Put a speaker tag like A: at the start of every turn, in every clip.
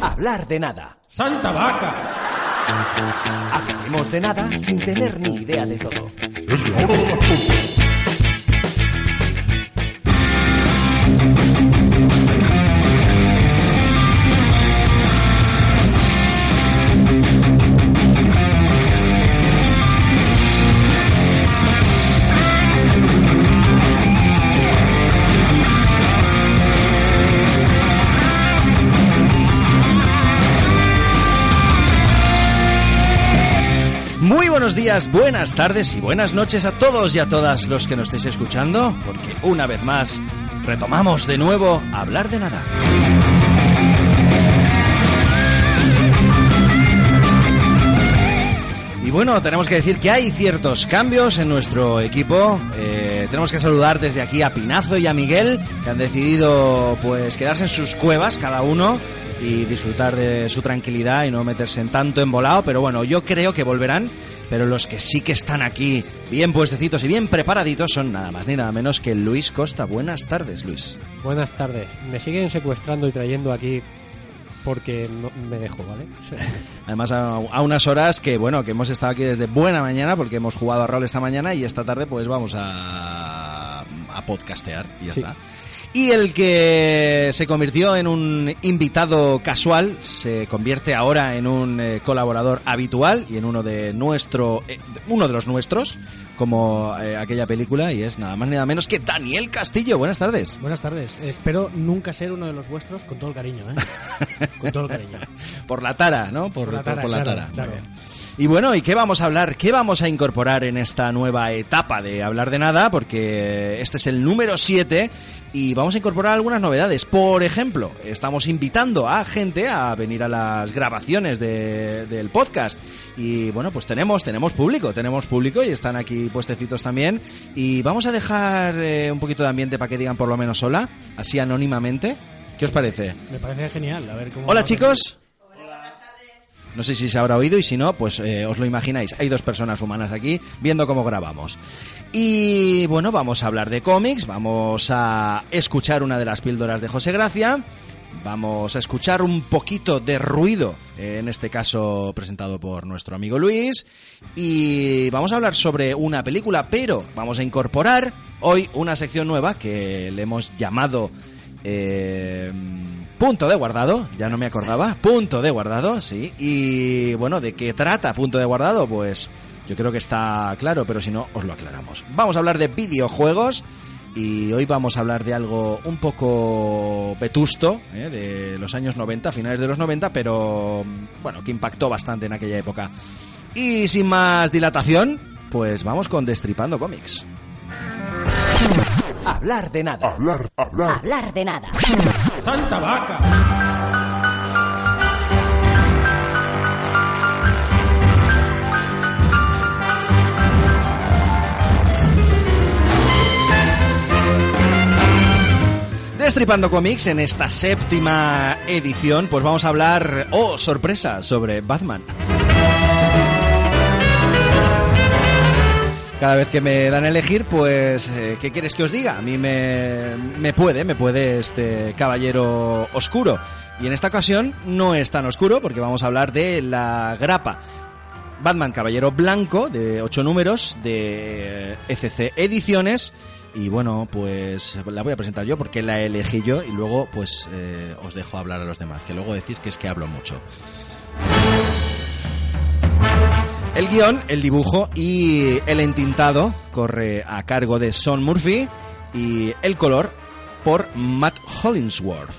A: Hablar de nada.
B: ¡Santa vaca!
A: Hablaremos de nada sin tener ni idea de todo.
C: Buenos días, buenas tardes y buenas noches a todos y a todas los que nos estéis escuchando, porque una vez más retomamos de nuevo hablar de nada. Y bueno, tenemos que decir que hay ciertos cambios en nuestro equipo. Eh, tenemos que saludar desde aquí a Pinazo y a Miguel, que han decidido pues quedarse en sus cuevas cada uno y disfrutar de su tranquilidad y no meterse en tanto embolado. Pero bueno, yo creo que volverán. Pero los que sí que están aquí, bien puestecitos y bien preparaditos, son nada más ni nada menos que Luis Costa. Buenas tardes, Luis.
D: Buenas tardes. Me siguen secuestrando y trayendo aquí porque no me dejo, ¿vale?
C: Además, a, a unas horas que, bueno, que hemos estado aquí desde buena mañana porque hemos jugado a rol esta mañana y esta tarde pues vamos a, a podcastear y ya
D: Sí.
C: está. Y el que se convirtió en un invitado casual se convierte ahora en un eh, colaborador habitual y en uno de nuestro eh, uno de los nuestros, como eh, aquella película y es nada más ni nada menos que Daniel Castillo. Buenas tardes.
E: Buenas tardes. Espero nunca ser uno de los vuestros con todo el cariño, ¿eh? Con todo el cariño.
C: Por la tara, ¿no? Por,
E: Por la
C: por-
E: tara,
C: por la
E: claro,
C: tara.
E: claro.
C: Muy bien. Y bueno, ¿y qué vamos a hablar? ¿Qué vamos a incorporar en esta nueva etapa de hablar de nada? Porque este es el número 7 y vamos a incorporar algunas novedades. Por ejemplo, estamos invitando a gente a venir a las grabaciones de- del podcast. Y bueno, pues tenemos, tenemos público, tenemos público y están aquí puestecitos también. Y vamos a dejar eh, un poquito de ambiente para que digan por lo menos hola, así anónimamente. ¿Qué os parece?
E: Me parece genial. A ver cómo.
C: Hola chicos. No sé si se habrá oído y si no, pues eh, os lo imagináis. Hay dos personas humanas aquí viendo cómo grabamos. Y bueno, vamos a hablar de cómics, vamos a escuchar una de las píldoras de José Gracia, vamos a escuchar un poquito de ruido, en este caso presentado por nuestro amigo Luis, y vamos a hablar sobre una película, pero vamos a incorporar hoy una sección nueva que le hemos llamado... eh, Punto de guardado, ya no me acordaba. Punto de guardado, sí. Y bueno, ¿de qué trata Punto de guardado? Pues yo creo que está claro, pero si no, os lo aclaramos. Vamos a hablar de videojuegos y hoy vamos a hablar de algo un poco vetusto, ¿eh? de los años 90, finales de los 90, pero bueno, que impactó bastante en aquella época. Y sin más dilatación, pues vamos con Destripando Comics.
A: Hablar de nada.
F: Hablar de nada.
B: ¡Santa vaca!
C: Destripando Comics en esta séptima edición, pues vamos a hablar, oh, sorpresa, sobre Batman. Cada vez que me dan a elegir, pues, eh, ¿qué quieres que os diga? A mí me, puede, me puede este caballero oscuro. Y en esta ocasión no es tan oscuro porque vamos a hablar de la grapa Batman Caballero Blanco de 8 números de ECC Ediciones. Y bueno, pues la voy a presentar yo porque la elegí yo y luego pues eh, os dejo hablar a los demás, que luego decís que es que hablo mucho. El guion, el dibujo y el entintado corre a cargo de Sean Murphy y el color por Matt Hollingsworth.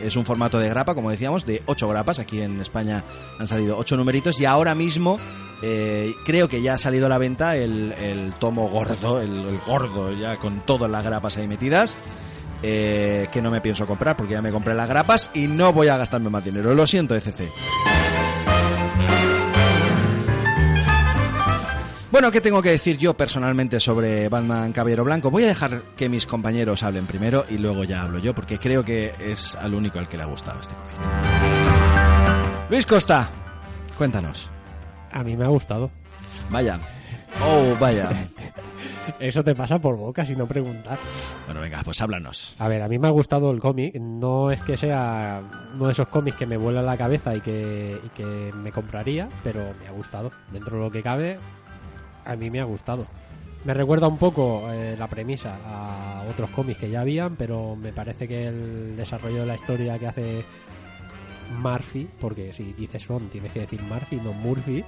C: Es un formato de grapa, como decíamos, de 8 grapas. Aquí en España han salido 8 numeritos y ahora mismo eh, creo que ya ha salido a la venta el, tomo gordo, el, el gordo, ya con todas las grapas ahí metidas. eh, que no me pienso comprar porque ya me compré las grapas y no voy a gastarme más dinero. Lo siento, ECC. Bueno, ¿qué tengo que decir yo personalmente sobre Batman Caballero Blanco? Voy a dejar que mis compañeros hablen primero y luego ya hablo yo, porque creo que es al único al que le ha gustado este cómic. Luis Costa, cuéntanos.
D: A mí me ha gustado.
C: Vaya. Oh, vaya.
D: Eso te pasa por boca si no preguntar.
C: Bueno, venga, pues háblanos.
D: A ver, a mí me ha gustado el cómic. No es que sea uno de esos cómics que me vuela la cabeza y que, y que me compraría, pero me ha gustado. Dentro de lo que cabe, a mí me ha gustado. Me recuerda un poco eh, la premisa a otros cómics que ya habían, pero me parece que el desarrollo de la historia que hace Murphy, porque si dices son, tienes que decir Murphy, no Murphy,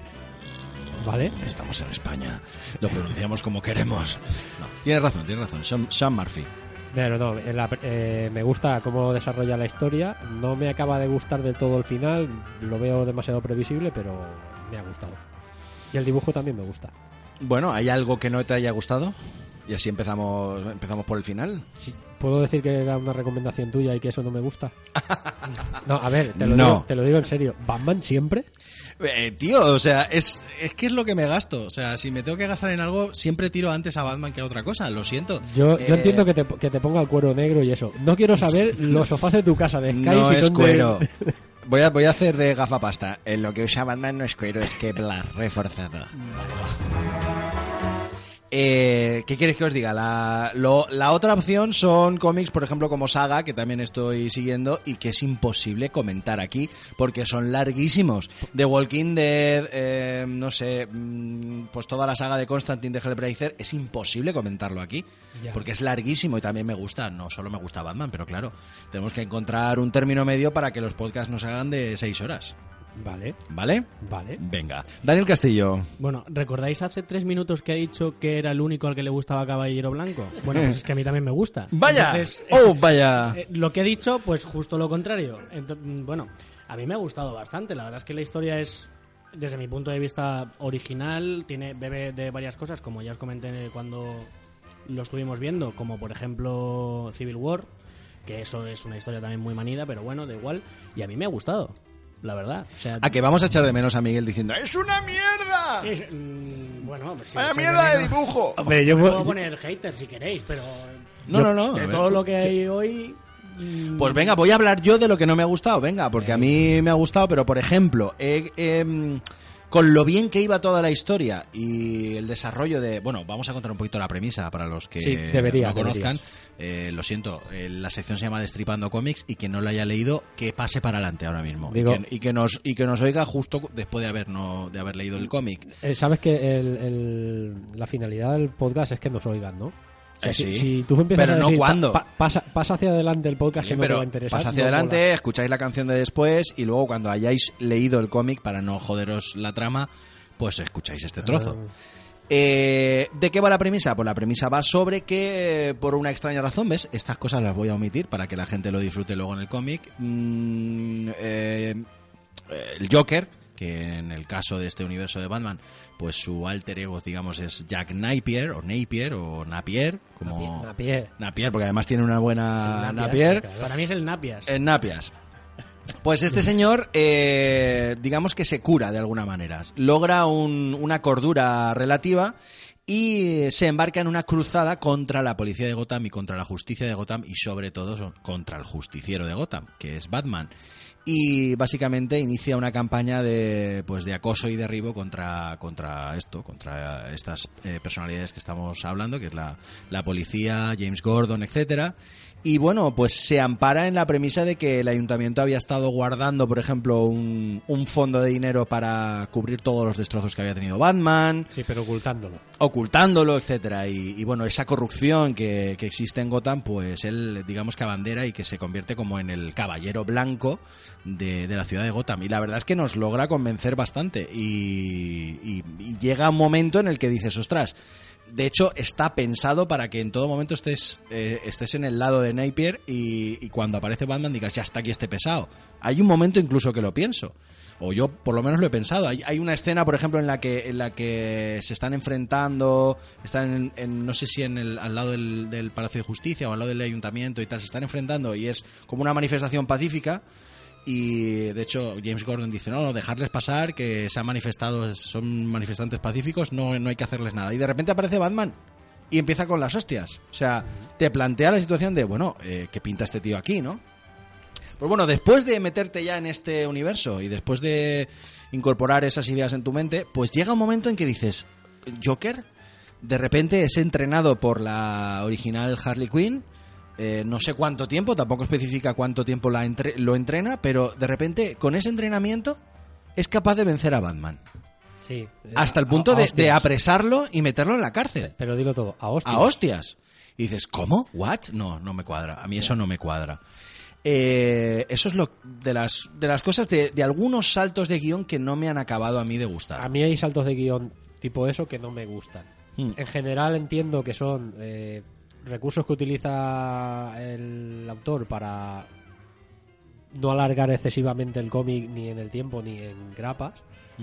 D: ¿vale?
C: Estamos en España, lo pronunciamos como queremos. No, tienes razón, tienes razón, Sean, Sean Murphy.
D: No, en la- eh, me gusta cómo desarrolla la historia. No me acaba de gustar del todo el final, lo veo demasiado previsible, pero me ha gustado. Y el dibujo también me gusta.
C: Bueno, ¿hay algo que no te haya gustado? Y así empezamos, empezamos por el final.
D: Sí, ¿Puedo decir que era una recomendación tuya y que eso no me gusta? No, a ver, te lo,
C: No.
D: digo, te lo digo en serio. ¿Batman siempre?
C: Eh, tío, o sea, es, es que es lo que me gasto. O sea, si me tengo que gastar en algo, siempre tiro antes a Batman que a otra cosa. Lo siento.
D: Yo,
C: Eh,
D: yo entiendo que te, que te ponga el cuero negro y eso. No quiero saber los sofás de tu casa de Sky
C: No
D: si
C: es
D: son de-
C: cuero. Voy a, voy a hacer de gafapasta. En lo que usa Batman no es cuero, es Kevlar reforzado. Eh, ¿Qué quieres que os diga? La, lo- la otra opción son cómics, por ejemplo, como Saga, que también estoy siguiendo y que es imposible comentar aquí porque son larguísimos. The Walking Dead, eh, no sé, mm, pues toda la saga de Constantine de Hellblazer, es imposible comentarlo aquí
D: Ya.
C: porque es larguísimo y también me gusta. No solo me gusta Batman, pero claro, tenemos que encontrar un término medio para que los podcasts no se hagan de seis horas.
D: Vale,
C: ¿Vale?
D: vale.
C: Venga. Daniel Castillo.
E: Bueno, ¿recordáis hace tres minutos que ha dicho que era el único al que le gustaba Caballero Blanco? Bueno, pues es que a mí también me gusta.
C: Vaya.
E: Entonces,
C: oh, vaya.
E: eh, lo que he dicho, pues justo lo contrario. Ento- bueno, a mí me ha gustado bastante. La verdad es que la historia es, desde mi punto de vista, original. Tiene bebe de varias cosas, como ya os comenté cuando lo estuvimos viendo, como por ejemplo Civil War, que eso es una historia también muy manida, pero bueno, da igual. Y a mí me ha gustado, la verdad. O sea,
C: A que vamos a echar de menos a Miguel diciendo ¡Es una mierda!
E: es- mm, bueno, pues sí,
C: ¡Vaya mierda de dibujo!
D: Hombre, yo,
E: puedo poner hater si queréis, pero
C: No, no, no.
E: de todo lo que hay hoy... mm,
C: Pues venga, voy a hablar yo de lo que no me ha gustado, venga, porque a mí me ha gustado, pero por ejemplo, eh, con lo bien que iba toda la historia y el desarrollo de, bueno, vamos a contar un poquito la premisa para los que
D: Sí, debería,
C: no conozcan. Eh, lo siento, eh, la sección se llama Destripando Cómics y quien no lo haya leído, que pase para adelante ahora mismo.
D: Digo-
C: y, que, y que nos y que nos oiga justo después de haber no, de haber leído el cómic.
D: Eh, Sabes que el- el- la finalidad del podcast es que nos oigan, ¿no? O sea,
C: Eh,
D: si,
C: sí.
D: si tú empiezas
C: Pero
D: a
C: no cuándo.
D: pa- pa- pasa, pasa hacia adelante el podcast
C: Sí,
D: que no te va a interesar.
C: pasa hacia
D: no
C: adelante,
D: mola.
C: escucháis la canción de después y luego cuando hayáis leído el cómic, para no joderos la trama, pues escucháis este trozo.
D: Ah.
C: Eh, ¿De qué va la premisa? Pues la premisa va sobre que, por una extraña razón, ¿ves? Estas cosas las voy a omitir para que la gente lo disfrute luego en el cómic. Mm, eh, el Joker, que en el caso de este universo de Batman, pues su alter ego, digamos, es Jack Napier, o Napier, o Napier, como...
D: Napier.
C: Napier, porque además tiene una buena
D: El
C: Napier.
D: Claro.
E: Para mí es el Napias.
C: En Napias. Pues este señor, eh, digamos que se cura de alguna manera. Logra un- una cordura relativa y se embarca en una cruzada contra la policía de Gotham y contra la justicia de Gotham y sobre todo contra el justiciero de Gotham, que es Batman. Y básicamente inicia una campaña de pues de acoso y derribo contra contra esto, contra estas eh, personalidades que estamos hablando, que es la, la policía, James Gordon, etcétera. Y bueno, pues se ampara en la premisa de que el ayuntamiento había estado guardando, por ejemplo, un, un fondo de dinero para cubrir todos los destrozos que había tenido Batman,
D: Sí, pero ocultándolo.
C: ocultándolo, etcétera. Y, y bueno, esa corrupción que, que existe en Gotham, pues él, digamos que abandera y que se convierte como en el caballero blanco de, de la ciudad de Gotham. Y la verdad es que nos logra convencer bastante. Y, y- y llega un momento en el que dices, ostras, de hecho está pensado para que en todo momento estés, eh, estés en el lado de Napier y, cuando aparece Batman digas, ya está aquí este pesado. Hay un momento incluso que lo pienso. O yo por lo menos lo he pensado. Hay, hay una escena, por ejemplo, en la que en la que se están enfrentando, están en, en- no sé si en el, al lado del, del Palacio de Justicia o al lado del Ayuntamiento y tal, se están enfrentando y es como una manifestación pacífica. Y de hecho James Gordon dice, no, no, dejarles pasar, que se han manifestado, son manifestantes pacíficos, no, no hay que hacerles nada. Y de repente aparece Batman y empieza con las hostias. O sea, te plantea la situación de, bueno, eh, ¿qué pinta este tío aquí, no? Pues bueno, después de meterte ya en este universo y después de incorporar esas ideas en tu mente, pues llega un momento en que dices, Joker, de repente es entrenado por la original Harley Quinn, eh, no sé cuánto tiempo, tampoco especifica cuánto tiempo la entre- lo entrena, pero de repente con ese entrenamiento es capaz de vencer a Batman.
D: Sí.
C: Hasta el punto
D: a
C: de, apresarlo y meterlo en la cárcel.
D: Pero dilo todo, a hostias.
C: A hostias. Y dices, ¿cómo? ¿What? No, no me cuadra. A mí eso no me cuadra. Eh, eso es lo de las, de las cosas, de, de algunos saltos de guion que no me han acabado a mí de gustar.
D: A mí hay saltos de guion tipo eso que no me gustan.
C: Hmm.
D: En general entiendo que son eh, recursos que utiliza el autor para no alargar excesivamente el cómic ni en el tiempo ni en grapas.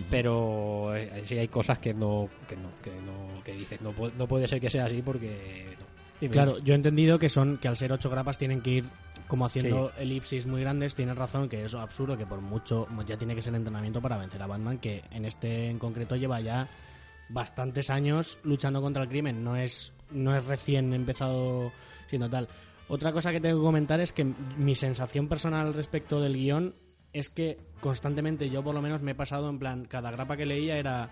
D: Pero eh, sí hay cosas que no, que no, que no, que dices, no, no puede ser que sea así porque no. Dime,
E: Claro, yo he entendido que son que al ser ocho grapas tienen que ir como haciendo elipsis muy grandes. Tienes razón que es absurdo que por mucho ya tiene que ser entrenamiento para vencer a Batman, que en este en concreto lleva ya bastantes años luchando contra el crimen. No es no es recién empezado siendo tal. Otra cosa que tengo que comentar es que mi sensación personal respecto del guion es que constantemente yo por lo menos me he pasado en plan cada grapa que leía era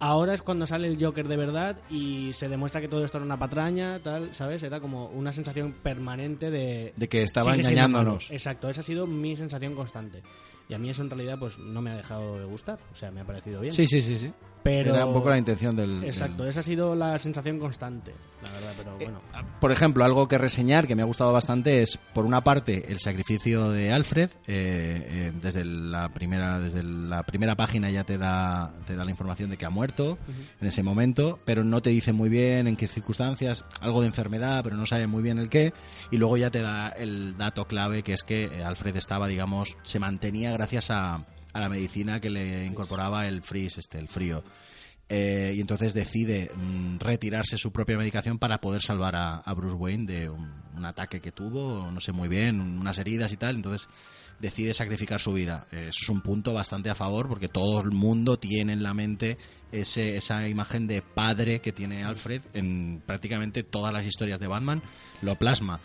E: Ahora es cuando sale el Joker de verdad y se demuestra que todo esto era una patraña, tal, ¿sabes? Era como una sensación permanente de...
C: De que estaba engañándonos.
E: Exacto, esa ha sido mi sensación constante. Y a mí eso en realidad pues no me ha dejado de gustar, o sea, me ha parecido bien.
C: Sí, sí, sí, sí.
E: Pero...
C: Era un poco la intención del...
E: Exacto,
C: del-
E: esa ha sido la sensación constante, la verdad, pero bueno.
C: Por ejemplo, algo que reseñar que me ha gustado bastante es, por una parte, el sacrificio de Alfred. eh, eh, desde la primera, desde la primera página ya te da, te da la información de que ha muerto en ese momento, pero no te dice muy bien en qué circunstancias, algo de enfermedad, pero no sabe muy bien el qué. Y luego ya te da el dato clave que es que eh, Alfred estaba, digamos, se mantenía gracias a, a la medicina que le incorporaba el freeze, este, el frío. Eh, y entonces decide mm, retirarse su propia medicación para poder salvar a, a Bruce Wayne de un, un ataque que tuvo, no sé muy bien, unas heridas y tal. Entonces decide sacrificar su vida. Eh, Eso es un punto bastante a favor porque todo el mundo tiene en la mente ese, esa imagen de padre que tiene Alfred en prácticamente todas las historias de Batman. Lo plasma.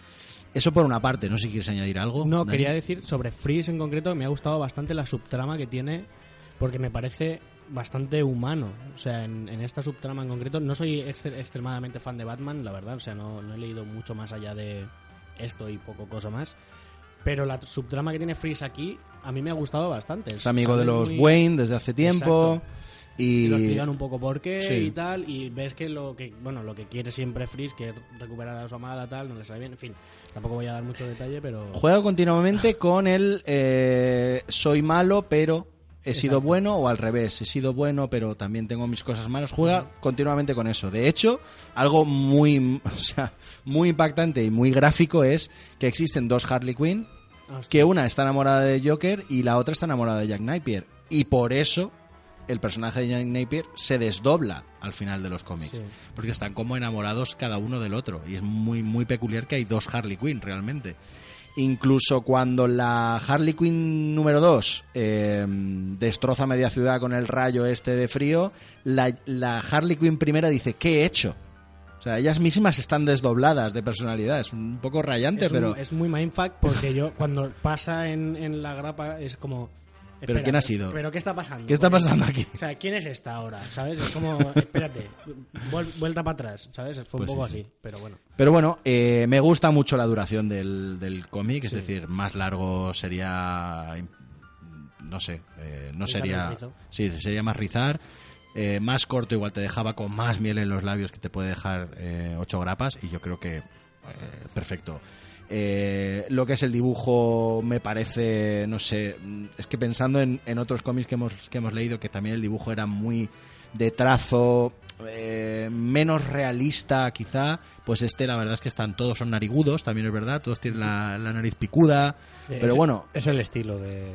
C: Eso por una parte, no sé si quieres añadir algo.
E: No,
C: Dani.
E: quería decir sobre Freeze en concreto, me ha gustado bastante la subtrama que tiene, porque me parece bastante humano. O sea, en, en esta subtrama en concreto, no soy extre- extremadamente fan de Batman, la verdad, o sea, no, no he leído mucho más allá de esto y poco cosa más. Pero la subtrama que tiene Freeze aquí, a mí me ha gustado bastante.
C: Es amigo de los
E: muy-
C: Wayne desde hace tiempo.
E: Exacto.
C: Y,
E: y lo explican un poco por qué
C: Sí.
E: y tal y ves que lo que bueno lo que quiere siempre Freeze que es recuperar a su amada tal no le sale bien en fin tampoco voy a dar mucho detalle pero
C: Juega continuamente con el eh, soy malo, pero he sido bueno, o al revés, he sido bueno, pero también tengo mis cosas malas. Juega continuamente con eso. De hecho, algo muy, o sea, muy impactante y muy gráfico es que existen dos Harley Quinn,
E: Hostia.
C: que una está enamorada de Joker y la otra está enamorada de Jack Napier. Y por eso el personaje de Jack Napier se desdobla al final de los cómics.
E: Sí.
C: Porque están como enamorados cada uno del otro. Y es muy, muy peculiar que hay dos Harley Quinn realmente. Incluso cuando la Harley Quinn número 2 destroza media ciudad con el rayo este de frío, la, la Harley Quinn primera dice, ¿qué he hecho? O sea, ellas mismas están desdobladas de personalidad. Es un poco rayante,
E: es, un-
C: pero...
E: es muy mindfuck porque yo cuando pasa en, en la grapa es como
C: ¿Pero quién ha sido?
E: ¿Pero qué está pasando?
C: ¿Qué está pasando aquí?
E: O sea, ¿quién es esta ahora? ¿Sabes? Es como, espérate, vuel- vuelta para atrás, ¿sabes? Fue un
C: Pues
E: poco
C: sí,
E: así, pero bueno.
C: Pero bueno, eh, me gusta mucho la duración del, del cómic, es decir, más largo sería, no sé, eh, no sería, sí, sería más rizar, eh, más corto igual te dejaba con más miel en los labios que te puede dejar eh, ocho grapas y yo creo que eh, perfecto. Eh, lo que es el dibujo me parece, no sé, mm, es que pensando en, en otros cómics que hemos, que hemos leído, que también el dibujo era muy de trazo, eh, menos realista quizá, pues este la verdad es que están todos son narigudos, también es verdad, todos tienen la, la nariz picuda, pero
D: Es-
C: bueno,
D: Es el estilo de,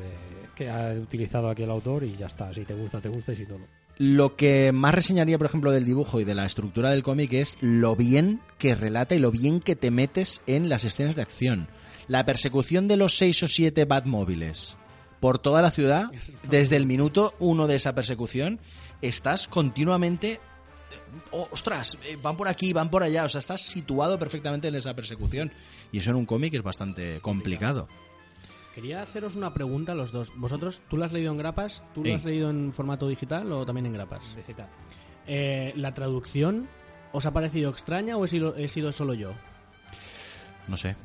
D: que ha utilizado aquí el autor y ya está. Si te gusta, te gusta y si no, no.
C: Lo que más reseñaría, por ejemplo, del dibujo y de la estructura del cómic es lo bien que relata y lo bien que te metes en las escenas de acción. La persecución de los seis o siete Batmóviles por toda la ciudad, desde el minuto uno de esa persecución, estás continuamente... oh, ostras, eh, van por aquí, van por allá, o sea, estás situado perfectamente en esa persecución. Y eso en un cómic es bastante complicado.
E: Quería haceros una pregunta a los dos. ¿Vosotros, tú lo has leído en grapas? ¿Tú
C: Sí.
E: lo has leído en formato digital o también en grapas? Digital. Eh, ¿La traducción os ha parecido extraña o he sido, he sido solo yo?
C: No sé,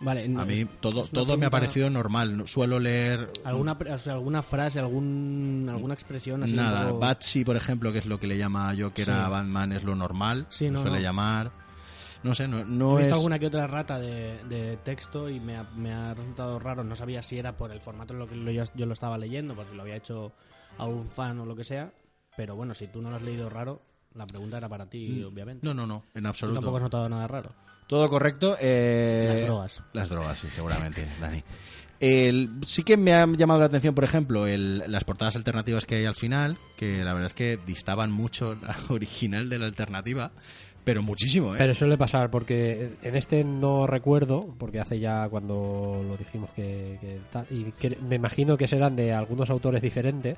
E: Vale,
C: a mí todo, todo me ha parecido normal. No- Suelo leer
E: ¿Alguna, pre- o sea, alguna frase, algún, alguna expresión así? un
C: Nada,
E: poco-
C: Batsy, por ejemplo, que es lo que le llama yo que era
E: Sí.
C: Batman, es lo normal.
E: Sí, no,
C: suele
E: no.
C: llamar. No sé, no, no
E: He visto
C: es.
E: alguna que otra rata de, de texto y me ha, me ha resultado raro. No sabía si era por el formato en lo que lo- yo, yo lo estaba leyendo, por si lo había hecho a un fan o lo que sea. Pero bueno, si tú no lo has leído raro, la pregunta era para ti, obviamente.
C: Mm. No, no, no, en
E: Tú
C: absoluto.
E: tampoco has notado nada raro.
C: Todo correcto. eh,
E: Las drogas.
C: Las drogas, sí, seguramente, Dani. El- sí que me ha llamado la atención, por ejemplo, el- las portadas alternativas que hay al final, que la verdad es que distaban mucho la original de la alternativa, pero muchísimo, ¿eh?
D: Pero suele pasar porque en este no recuerdo, porque hace ya cuando lo dijimos que, que tal, y que me imagino que serán de algunos autores diferentes.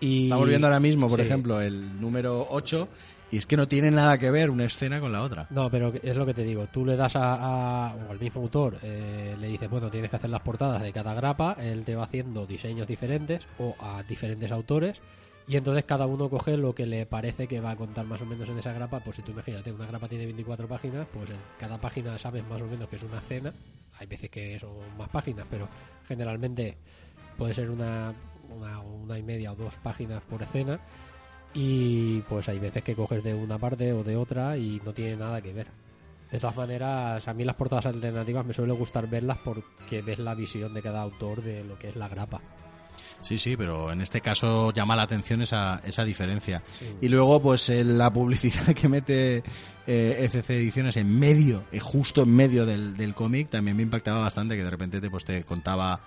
D: Y
C: Estamos viendo ahora mismo, por
D: Sí.
C: ejemplo, el número 8, y es que no tiene nada que ver una escena con la otra.
D: No, pero es lo que te digo. Tú le das a, a- o al mismo autor, eh, le dices, bueno, tienes que hacer las portadas de cada grapa. Él te va haciendo diseños diferentes o a diferentes autores. Y entonces cada uno coge lo que le parece que va a contar más o menos en esa grapa. Pues si tú imagínate, una grapa tiene 24 páginas, pues en cada página sabes más o menos que es una escena. Hay veces que son más páginas, pero generalmente puede ser una, una, una y media o dos páginas por escena. Y pues hay veces que coges de una parte o de otra y no tiene nada que ver. De todas maneras, a mí las portadas alternativas me suele gustar verlas porque ves la visión de cada autor de lo que es la grapa.
C: Sí, sí, pero en este caso llama la atención esa, esa diferencia. Y luego, pues eh, la publicidad que mete eh, FC Ediciones en medio, eh, justo en medio del, del cómic, también me impactaba bastante, que de repente te, pues, te contaba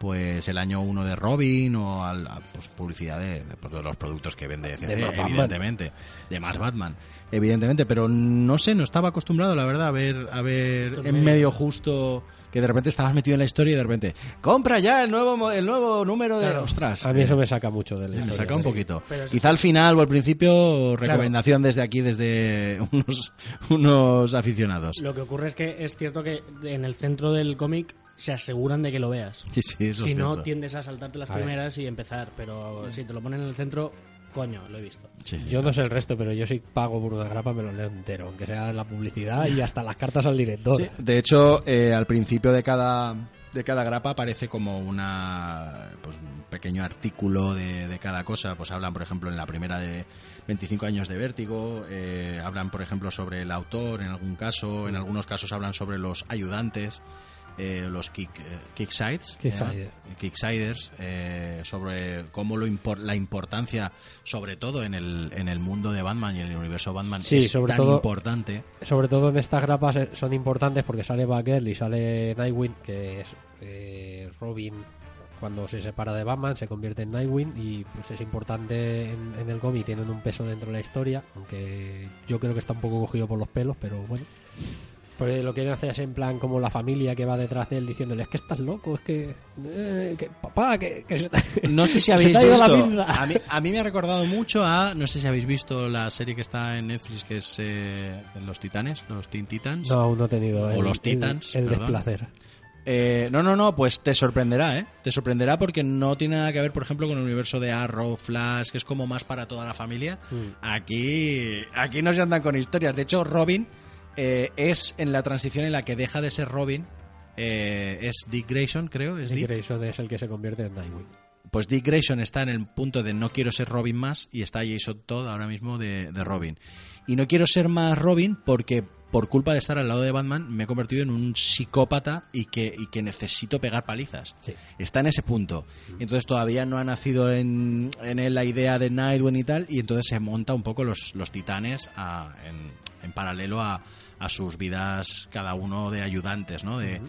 C: pues el año uno de Robin o al, a, pues, publicidad de, de, pues, de los productos que vende FC,
D: De más Batman.
C: evidentemente. De más Batman, evidentemente. Pero no sé, no estaba acostumbrado, la verdad, a ver, a ver en medio justo que de repente estabas metido en la historia y de repente compra ya el nuevo el nuevo número de ostras
D: A mí eso me saca mucho del
C: me saca un poquito. Quizá al final o al principio, recomendación desde aquí, desde unos, unos aficionados.
E: Lo que ocurre es que es cierto que en el centro del cómic se aseguran de que lo veas.
C: Sí, sí, eso
E: si
C: es
E: no,
C: cierto.
E: tiendes a saltarte las
D: A ver.
E: primeras y empezar. Pero si te lo ponen en el centro, coño, lo he visto.
C: Sí, sí.
D: Yo no sé el resto, pero yo si pago por una grapa me lo leo entero, aunque sea la publicidad y hasta las cartas al director.
C: Sí, De hecho, eh, al principio de cada de cada grapa aparece como una pues un pequeño artículo de, de cada cosa. Pues hablan, por ejemplo, en la primera de 25 años de vértigo, eh, hablan, por ejemplo, sobre el autor en algún caso, en algunos casos hablan sobre los ayudantes. Eh, los kick, eh, kicksides,
D: Kicksiders.
C: eh, kicksiders, eh, sobre cómo lo impor- la importancia, sobre todo en el, en el mundo de Batman y en el universo Batman,
D: Sí,
C: es
D: sobre
C: tan
D: todo-
C: importante.
D: Sobre todo en estas grapas eh, son importantes porque sale Batgirl y sale Nightwing, que es eh, Robin cuando se separa de Batman, se convierte en Nightwing y pues es importante en, en el cómic, tienen un peso dentro de la historia, aunque yo creo que está un poco cogido por los pelos, pero bueno. Pues lo quieren hacer es en plan como la familia que va detrás de él diciéndole, es que estás loco, es que... eh, que papá, que, que se te-
C: No sé si habéis visto.
D: pinza".
C: A mí, a mí me ha recordado mucho a. No sé si habéis visto la serie que está en Netflix que es eh, Los Titanes, los Teen Titans.
D: No, aún no he tenido
C: O
D: el,
C: los Titans,
D: el, el desplacer.
C: Eh, no, no, no, pues te sorprenderá, ¿eh? Te sorprenderá porque no tiene nada que ver, por ejemplo, con el universo de Arrow, Flash, que es como más para toda la familia.
D: Mm.
C: Aquí, aquí no se andan con historias. De hecho, Robin eh, es en la transición en la que deja de ser Robin. eh, es Dick Grayson, creo. Es
D: Dick
C: Dick.
D: Grayson es el que se convierte en Nightwing.
C: Pues Dick Grayson está en el punto de no quiero ser Robin más y está Jason Todd ahora mismo de, de Robin. Y no quiero ser más Robin porque por culpa de estar al lado de Batman, me he convertido en un psicópata y que, y que necesito pegar palizas.
D: Sí.
C: Está en ese punto. Y entonces todavía no ha nacido en, en él la idea de Nightwing y tal, y entonces se monta un poco los, los titanes a- en, en paralelo a, a sus vidas, cada uno de ayudantes, ¿no? De,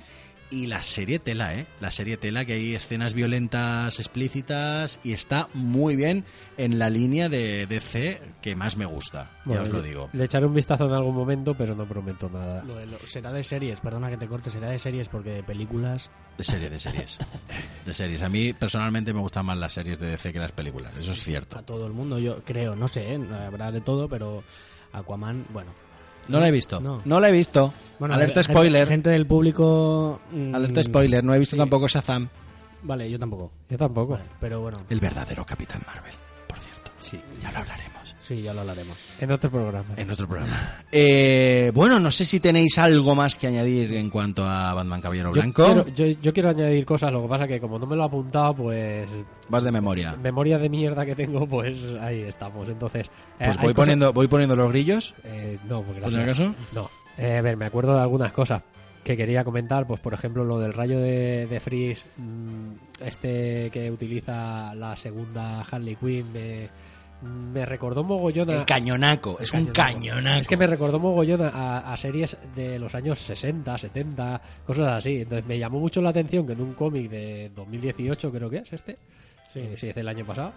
C: Y la serie tela, ¿eh? La serie tela, que hay escenas violentas explícitas y está muy bien en la línea de DC que más me gusta,
D: Bueno,
C: ya os lo digo.
D: Le echaré un vistazo en algún momento, pero no prometo nada.
E: Lo de lo- será de series, perdona que te corte, será de series porque de películas.
C: De serie, de series. De series. A mí personalmente me gustan más las series de DC que las películas, eso es cierto.
E: A todo el mundo, yo creo, no sé, ¿eh? habrá de todo, pero Aquaman, bueno.
C: No la he visto.
E: No.
C: No, la he visto.
E: bueno
C: Alerta
E: gente-
C: spoiler.
E: Gente del público. mm,
C: Alerta spoiler. No he visto
E: sí.
C: tampoco Shazam.
E: Vale, yo tampoco.
D: Yo tampoco.
E: Vale, pero bueno,
C: El verdadero Capitán Marvel, por cierto.
D: Sí.
C: Ya lo hablaremos.
E: Sí, ya lo hablaremos.
D: En otro programa.
C: En otro programa. Eh, bueno, no sé si tenéis algo más que añadir en cuanto a Batman Caballero
D: Yo
C: Blanco.
D: quiero, yo, yo quiero añadir cosas, lo que pasa que como no me lo he apuntado, pues
C: Vas de memoria.
D: memoria de mierda que tengo, pues ahí estamos. Entonces, eh,
C: Pues voy
D: cosas-
C: poniendo, voy poniendo los grillos.
D: Eh, no, porque
C: ¿Por acaso?
D: No. Eh, a ver, me acuerdo de algunas cosas que quería comentar, pues por ejemplo lo del rayo de, de Freeze, mm, este que utiliza la segunda Harley Quinn, me, me recordó mogollón a...
C: El cañonaco. Es un cañonaco.
D: Es que me recordó mogollón a, a series de los años 60, 70, cosas así. Entonces me llamó mucho la atención que en un cómic de 2018, creo que es este, sí, sí es del año pasado,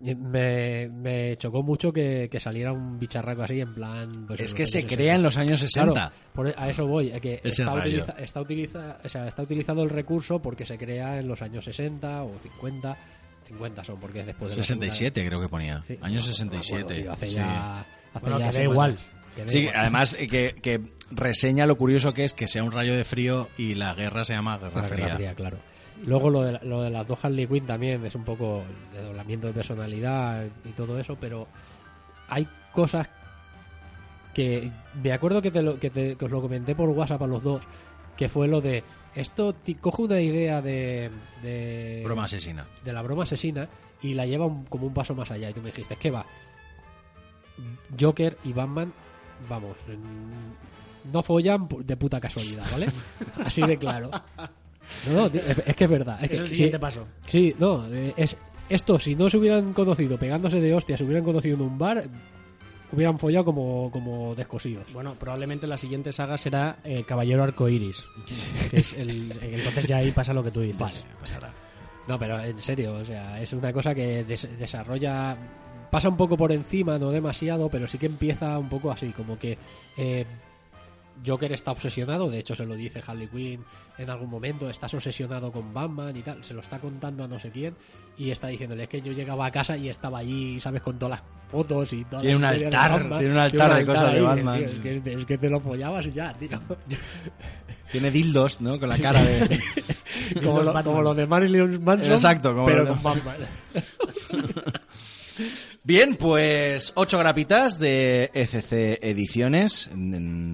D: me, me chocó mucho que, que saliera un bicharraco así en plan... pues,
C: Es que se
D: años
C: crea en
D: 60.
C: los años 60.
D: Claro, por- e, a eso voy, eh, que
C: Ese
D: está, utiliza- está, utiliza- o sea, está utilizado el recurso porque se crea en los años 60 o 50, 50 son porque es después de la Segunda
C: 67 creo que ponía.
D: Sí,
C: Años
D: no, no me acuerdo,
C: 67.
D: tío, hace
C: sí.
D: ya, hace
E: Bueno,
D: ya
E: que da igual. que
C: Sí,
E: igual.
C: además eh, que, que reseña lo curioso que es que sea un rayo de frío y la guerra se llama Guerra
D: La
C: Fría.
D: Guerra Fría, claro. Luego lo de, lo de las dos Harley Quinn también es un poco de doblamiento de personalidad y todo eso, pero hay cosas que me acuerdo que, te lo, que, te- que os lo comenté por WhatsApp a los dos, que fue lo de esto coge una idea de, de
C: Broma asesina.
D: de la broma asesina y la lleva un- como un paso más allá y tú me dijiste que va Joker y Batman vamos no follan de puta casualidad ¿vale? así de claro no, no, es, es que es verdad es,
E: Es
D: que,
E: el
D: sí,
E: siguiente paso.
D: sí, no eh, es esto si no se hubieran conocido pegándose de hostias se hubieran conocido en un bar hubieran follado como, como descosidos
E: Bueno, probablemente la siguiente saga será eh, Caballero Arcoiris. Que es el, entonces ya ahí pasa lo que tú dices.
D: Vale, No, pero en serio, o sea, es una cosa que des- desarrolla. Pasa un poco por encima, no demasiado, pero sí que empieza un poco así, como que eh, Joker está obsesionado, de hecho se lo dice Harley Quinn en algún momento, estás obsesionado con Batman y tal, se lo está contando a no sé quién y está diciéndole, es que yo llegaba a casa y estaba allí, ¿sabes? Con todas las fotos y todas
C: Tiene
D: las
C: un
D: de
C: altar,
D: Batman.
C: tiene un altar de cosas de Batman.
D: tío, es, que, es que te lo follabas ya, tío.
C: Tiene dildos, ¿no? Con la cara de...
D: como, lo, como lo de Marilyn Manson,
C: Exacto, como
D: pero
C: lo de-
D: con Batman.
C: Bien, pues ocho grapitas de ECC Ediciones.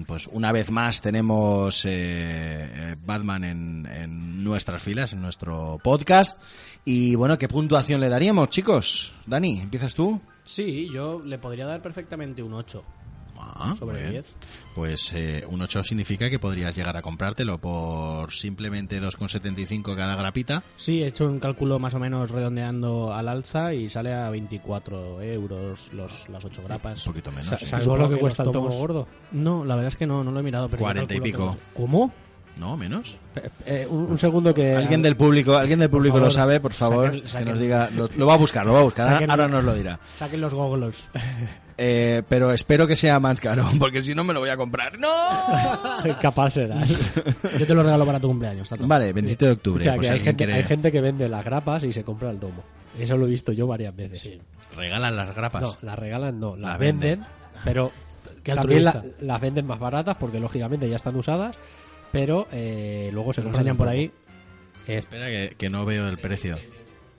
C: Pues una vez más tenemos eh, eh, Batman en, en nuestras filas, en nuestro podcast. Y bueno, ¿qué puntuación le daríamos, chicos? Dani, ¿empiezas tú?
E: Sí, yo le podría dar perfectamente un 8.
C: Ah,
E: Sobre
C: muy bien.
E: 10.
C: Pues eh, un 8 significa que podrías llegar a comprártelo por simplemente 2,75 cada grapita.
E: Sí, he hecho un cálculo más o menos redondeando al alza y sale a 24 euros los, las 8 grapas.
C: Un poquito menos.
D: Sa-
C: sí.
D: ¿Sabes
E: Supongo
D: lo que
E: que
D: cuesta el
E: los
D: tomo
E: tomos-
D: gordo?
E: No, la verdad es que no, no lo he mirado. Pero yo
C: 40 y pico.
E: ¿Cómo?
C: ¿No? ¿Menos?
D: Eh, eh, un, un segundo que...
C: Alguien del público, alguien del público
E: favor,
C: lo sabe, por favor,
E: saquen- saquen-
C: que nos diga, lo, lo va a buscar, lo va a buscar,
E: Saquen-
C: ahora nos lo dirá.
E: Saquen los goglos.
C: Eh, pero espero que sea más caro, porque si no me lo voy a comprar. ¡No!
D: Capaz serás.
E: Yo te lo regalo para tu cumpleaños. Tato.
C: Vale, 27 de octubre.
D: o sea,
C: por
D: que
C: si
D: hay gente,
C: quiere-
D: hay gente que vende las grapas y se compra el tomo. Eso lo he visto yo varias veces.
E: Sí.
C: Regalan las grapas.
D: No, las regalan no, las
C: Las
D: venden,
C: venden.
D: pero también la- las venden más baratas porque lógicamente ya están usadas, pero eh, luego se
E: lo enseñan por ahí.
D: Es-
C: Espera que, que no veo el precio.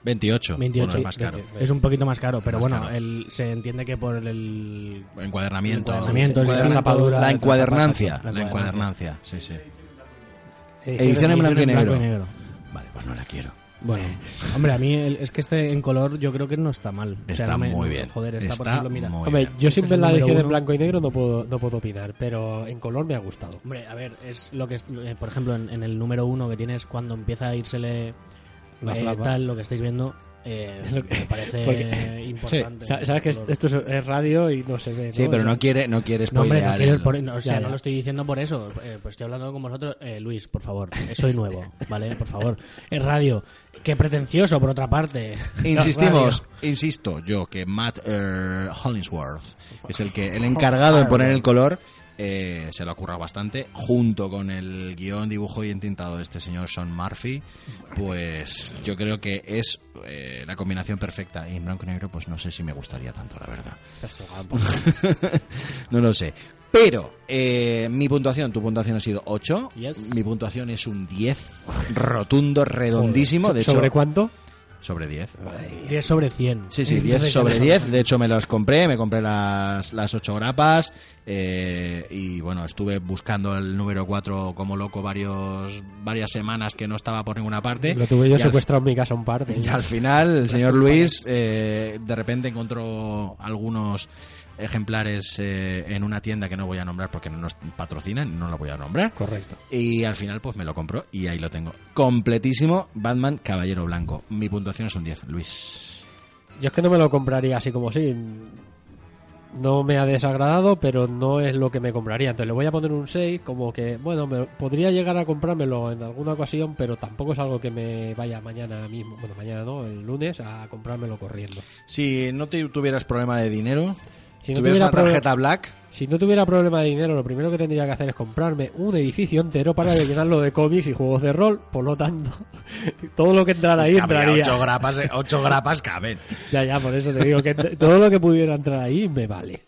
C: 28.
E: 28.
C: Bueno, es más caro.
E: Es un poquito más caro, pero
C: Más
E: bueno,
C: caro.
E: el, se entiende que por el...
C: Encuadernamiento.
E: El encuadernamiento, el tapadura,
C: la encuadernancia. La encuadernancia, sí, sí.
D: eh,
C: Edición en blanco y
E: blanco
C: negro.
E: y negro.
C: Vale, pues no la quiero.
E: Bueno, hombre, a mí el- es que este en color yo creo que no está mal. O sea,
C: Está
E: no me-
C: muy bien.
E: Joder, esta, por
C: Está
E: ejemplo, mira.
C: muy
D: Hombre,
C: bien.
D: yo
E: Este
D: sin
E: es
D: ver
E: el
D: la edición en blanco y negro no puedo, no puedo opinar, pero en color me ha gustado.
E: Hombre, a ver, es lo que es, eh, por ejemplo, en, en el número uno que tienes cuando empieza a írsele
D: La
E: eh, tal, lo que estáis viendo, eh, me parece
D: Porque-
E: importante.
D: Sa- Sabes que es- esto es, es radio y no se ve.
C: Sí, pero no quiere, no quiere
E: No, hombre,
C: spoilear
E: no
C: el-
E: por- no, o sea,
D: Ya,
E: no
D: ya.
E: lo estoy diciendo por eso. eh, pues estoy hablando con vosotros. Eh, Luis, por favor, eh, soy nuevo, ¿vale? Por favor. Es radio. Qué pretencioso, por otra parte.
C: Insistimos, insisto yo que Matt eh, Hollingsworth es el que el encargado de poner el color eh, se lo ha currado bastante. Junto con el guion, dibujo y entintado de este señor Sean Murphy pues yo creo que es eh, la combinación perfecta. Y en blanco y negro pues no sé si me gustaría tanto la verdad. No lo sé. Pero eh, mi puntuación, tu puntuación ha sido 8
E: Yes.
C: mi puntuación es un 10 rotundo, redondísimo. De hecho,
D: ¿Sobre cuánto?
C: Sobre 10
E: 10 sobre 100.
C: Sí, sí, 10
E: Entonces,
C: sobre
E: ya
C: 10.
E: no-
C: De hecho, me los compré, me compré las, las 8 grapas. eh, y bueno, estuve buscando el número 4 como loco varios, varias semanas que no estaba por ninguna parte.
D: Lo tuve yo
C: Y al-
D: secuestrado en mi casa un par de
C: Y al final, el señor Luis eh, de repente encontró algunos ejemplares eh, en una tienda que no voy a nombrar porque no nos patrocinan, no lo voy a nombrar.
D: Correcto.
C: Y al final pues me lo compró y ahí lo tengo. Completísimo Batman Caballero Blanco. Mi puntuación es un 10, Luis.
D: Yo es que no me lo compraría así como así. No me ha desagradado, pero no es lo que me compraría. Entonces le voy a poner un 6, como que, bueno, me- podría llegar a comprármelo en alguna ocasión, pero tampoco es algo que me vaya mañana mismo, bueno, mañana no, el lunes, a comprármelo corriendo.
C: Si no te tuvieras problema de dinero,
D: Si no
C: tuvieras
D: tuviera
C: una tarjeta black,
D: Si no tuviera problema de dinero, lo primero que tendría que hacer es comprarme un edificio entero para llenarlo de cómics y juegos de rol. Por lo tanto, todo lo que entrara ahí entraría.
C: 8 grapas, eh, ocho grapas caben.
D: Ya, ya, por eso te digo que todo lo que pudiera entrar ahí me vale.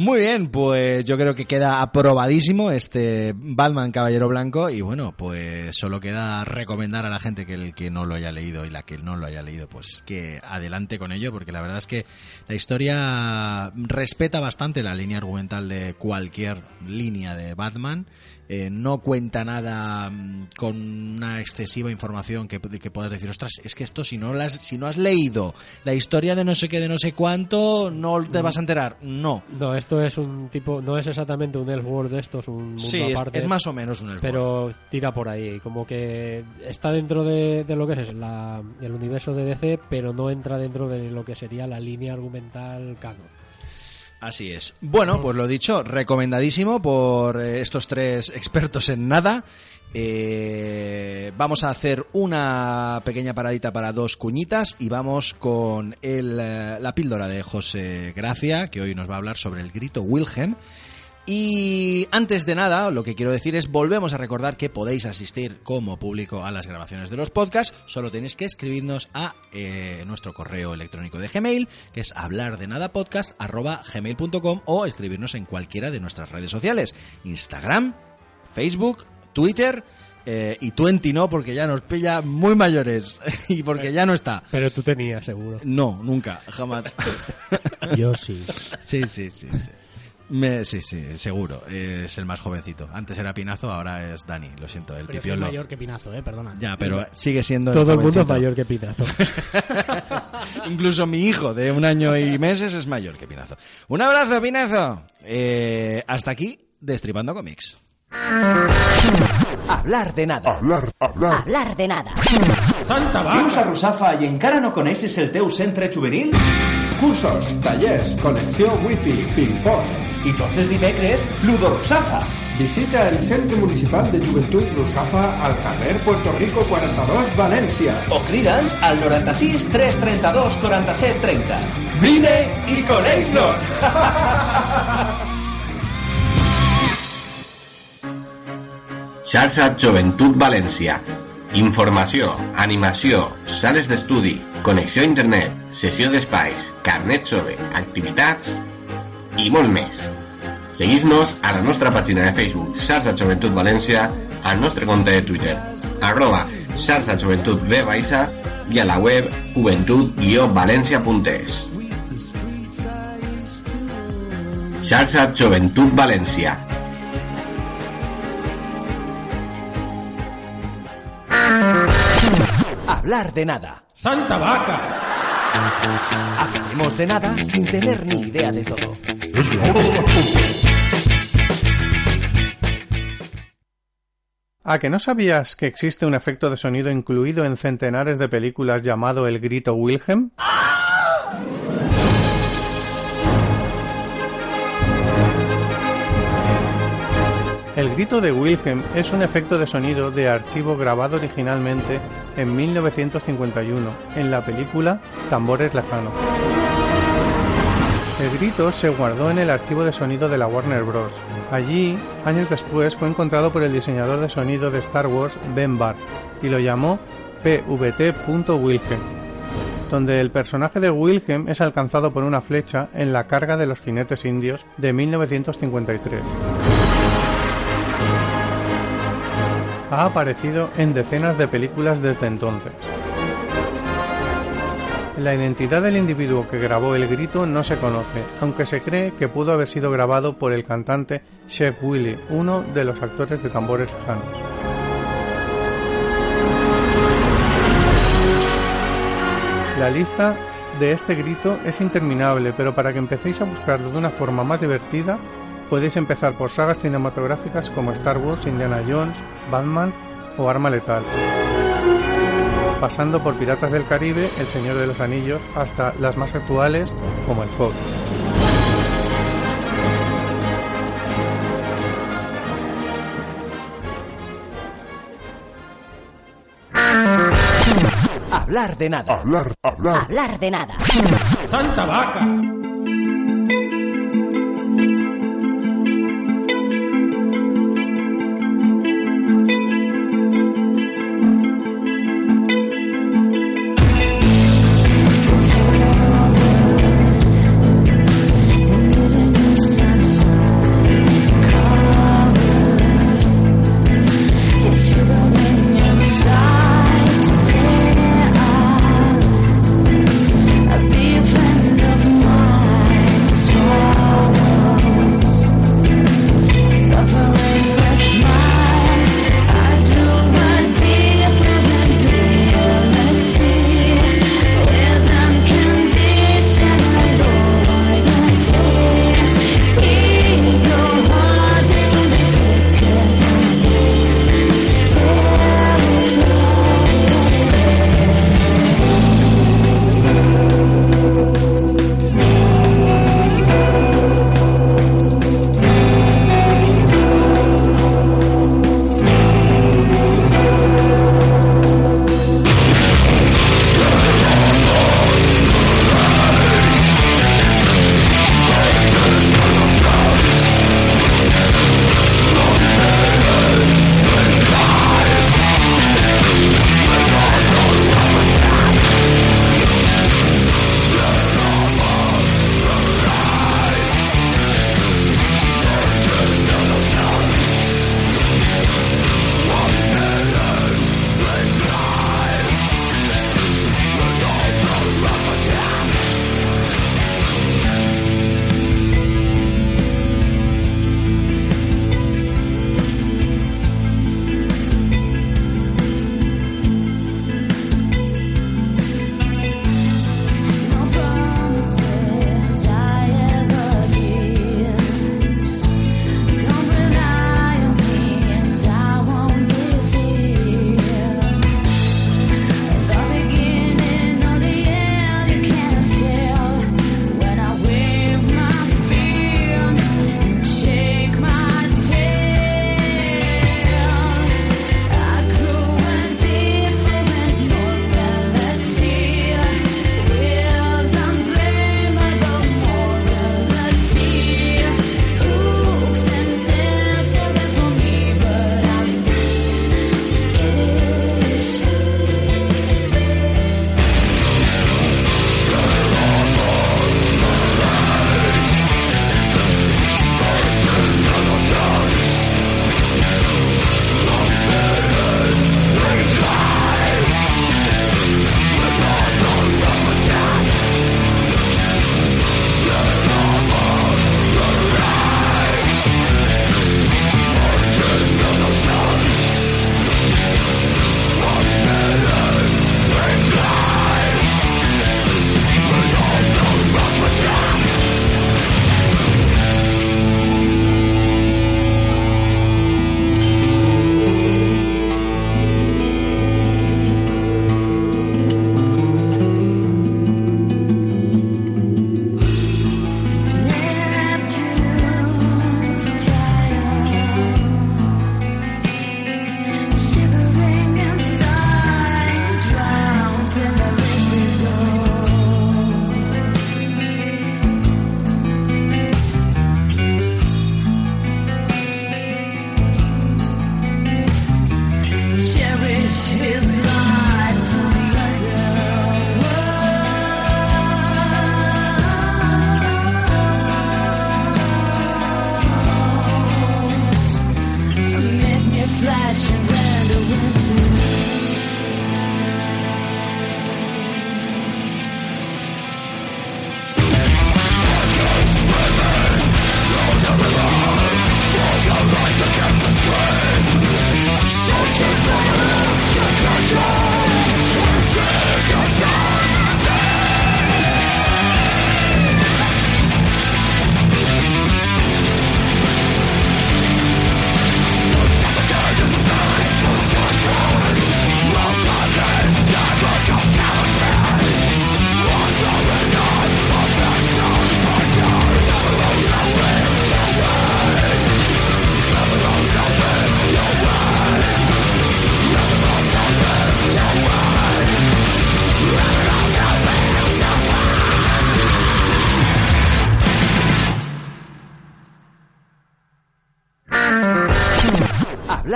C: Muy bien, pues yo creo que queda aprobadísimo este Batman Caballero Blanco y bueno, pues solo queda recomendar a la gente que el que no lo haya leído y la que no lo haya leído, pues que adelante con ello, porque la verdad es que la historia respeta bastante la línea argumental de cualquier línea de Batman. Eh, no cuenta nada mm, con una excesiva información que, que puedas decir, ostras, es que esto si no, las, si no has leído la historia de no sé qué, de no sé cuánto, no te vas a enterar. No.
D: No, esto es un tipo, no es exactamente un Elseworld de estos, un mundo
C: Sí, es,
D: aparte.
C: es más o menos un Elseworld.
D: pero tira por ahí, como que está dentro de, de lo que es la- el universo de DC, pero no entra dentro de lo que sería la línea argumental canon.
C: Así es. Bueno, pues lo dicho, recomendadísimo por eh, estos tres expertos en nada. Eh, vamos a hacer una pequeña paradita para dos cuñitas y vamos con el, eh, la píldora de José Gracia, que hoy nos va a hablar sobre el grito Wilhelm. Y antes de nada, lo que quiero decir es volvemos a recordar que podéis asistir como público a las grabaciones de los podcasts. Solo tenéis que escribirnos a eh, nuestro correo electrónico de Gmail, que es hablardenadapodcast@gmail.com o escribirnos en cualquiera de nuestras redes sociales, Instagram, Facebook, Twitter. eh, y Twenty no, porque ya nos pilla muy mayores y porque ya no está.
D: Pero tú tenías, seguro.
C: No, nunca, jamás.
E: Yo sí.
C: Sí, sí, sí. sí. Me- sí, sí, seguro. Es el más jovencito. Antes era Pinazo, ahora es Dani. Lo siento, el
E: Pero
C: pipiolo.
E: mayor que Pinazo, eh, perdona.
C: Ya, pero sigue siendo
D: Todo el mundo es mayor que Pinazo.
C: Incluso mi hijo de un año y meses es mayor que Pinazo. Un abrazo, Pinazo. Eh, hasta aquí, Destripando Comics.
A: Hablar de nada.
F: Hablar de nada.
B: Santa.
A: Vius a Rusafa i encara no coneixes el teu centre juvenil?
G: Cursos, tallers, connexió wifi, ping-pong.
A: I tots els dimecres, Ludo Rusafa.
G: Visita el Centre Municipal de Joventut Rusafa al carrer Puerto Rico 42, València.
A: O crida'ns al 96 332 47 30. Vine i coneix-nos!
H: Xarxa Joventut València. Informació, animació, sales d'estudi, connexió a internet, sessió d'espais, carnet jove, activitats i molt més. Seguís-nos a la nostra pàgina de Facebook Xarxa Joventut València, al nostre compte de Twitter, arroba xarxa joventut B baixa i a la web joventut-valència.es. Xarxa Joventut València.
A: Hablar de nada.
B: ¡Santa vaca!
A: Hablaremos de nada sin tener ni idea de todo.
I: ¿A que no sabías que existe un efecto de sonido incluido en centenares de películas llamado el grito Wilhelm? El grito de Wilhelm es un efecto de sonido de archivo grabado originalmente en 1951 en la película Tambores Lejanos. El grito se guardó en el archivo de sonido de la Warner Bros. Allí, años después, fue encontrado por el diseñador de sonido de Star Wars, Ben Barr, y lo llamó PVT.Wilhelm, donde el personaje de Wilhelm es alcanzado por una flecha en la carga de los jinetes indios de 1953. Ha aparecido en decenas de películas desde entonces. La identidad del individuo que grabó el grito no se conoce, aunque se cree que pudo haber sido grabado por el cantante Chef Willy, uno de los actores de tambores lejanos. La lista de este grito es interminable, pero para que empecéis a buscarlo de una forma más divertida, podéis empezar por sagas cinematográficas como Star Wars, Indiana Jones, Batman o Arma Letal pasando por Piratas del Caribe, El Señor de los Anillos, hasta las más actuales como el Fog.
A: Hablar de nada.
F: Hablar, hablar. Hablar de nada.
B: ¡Santa vaca!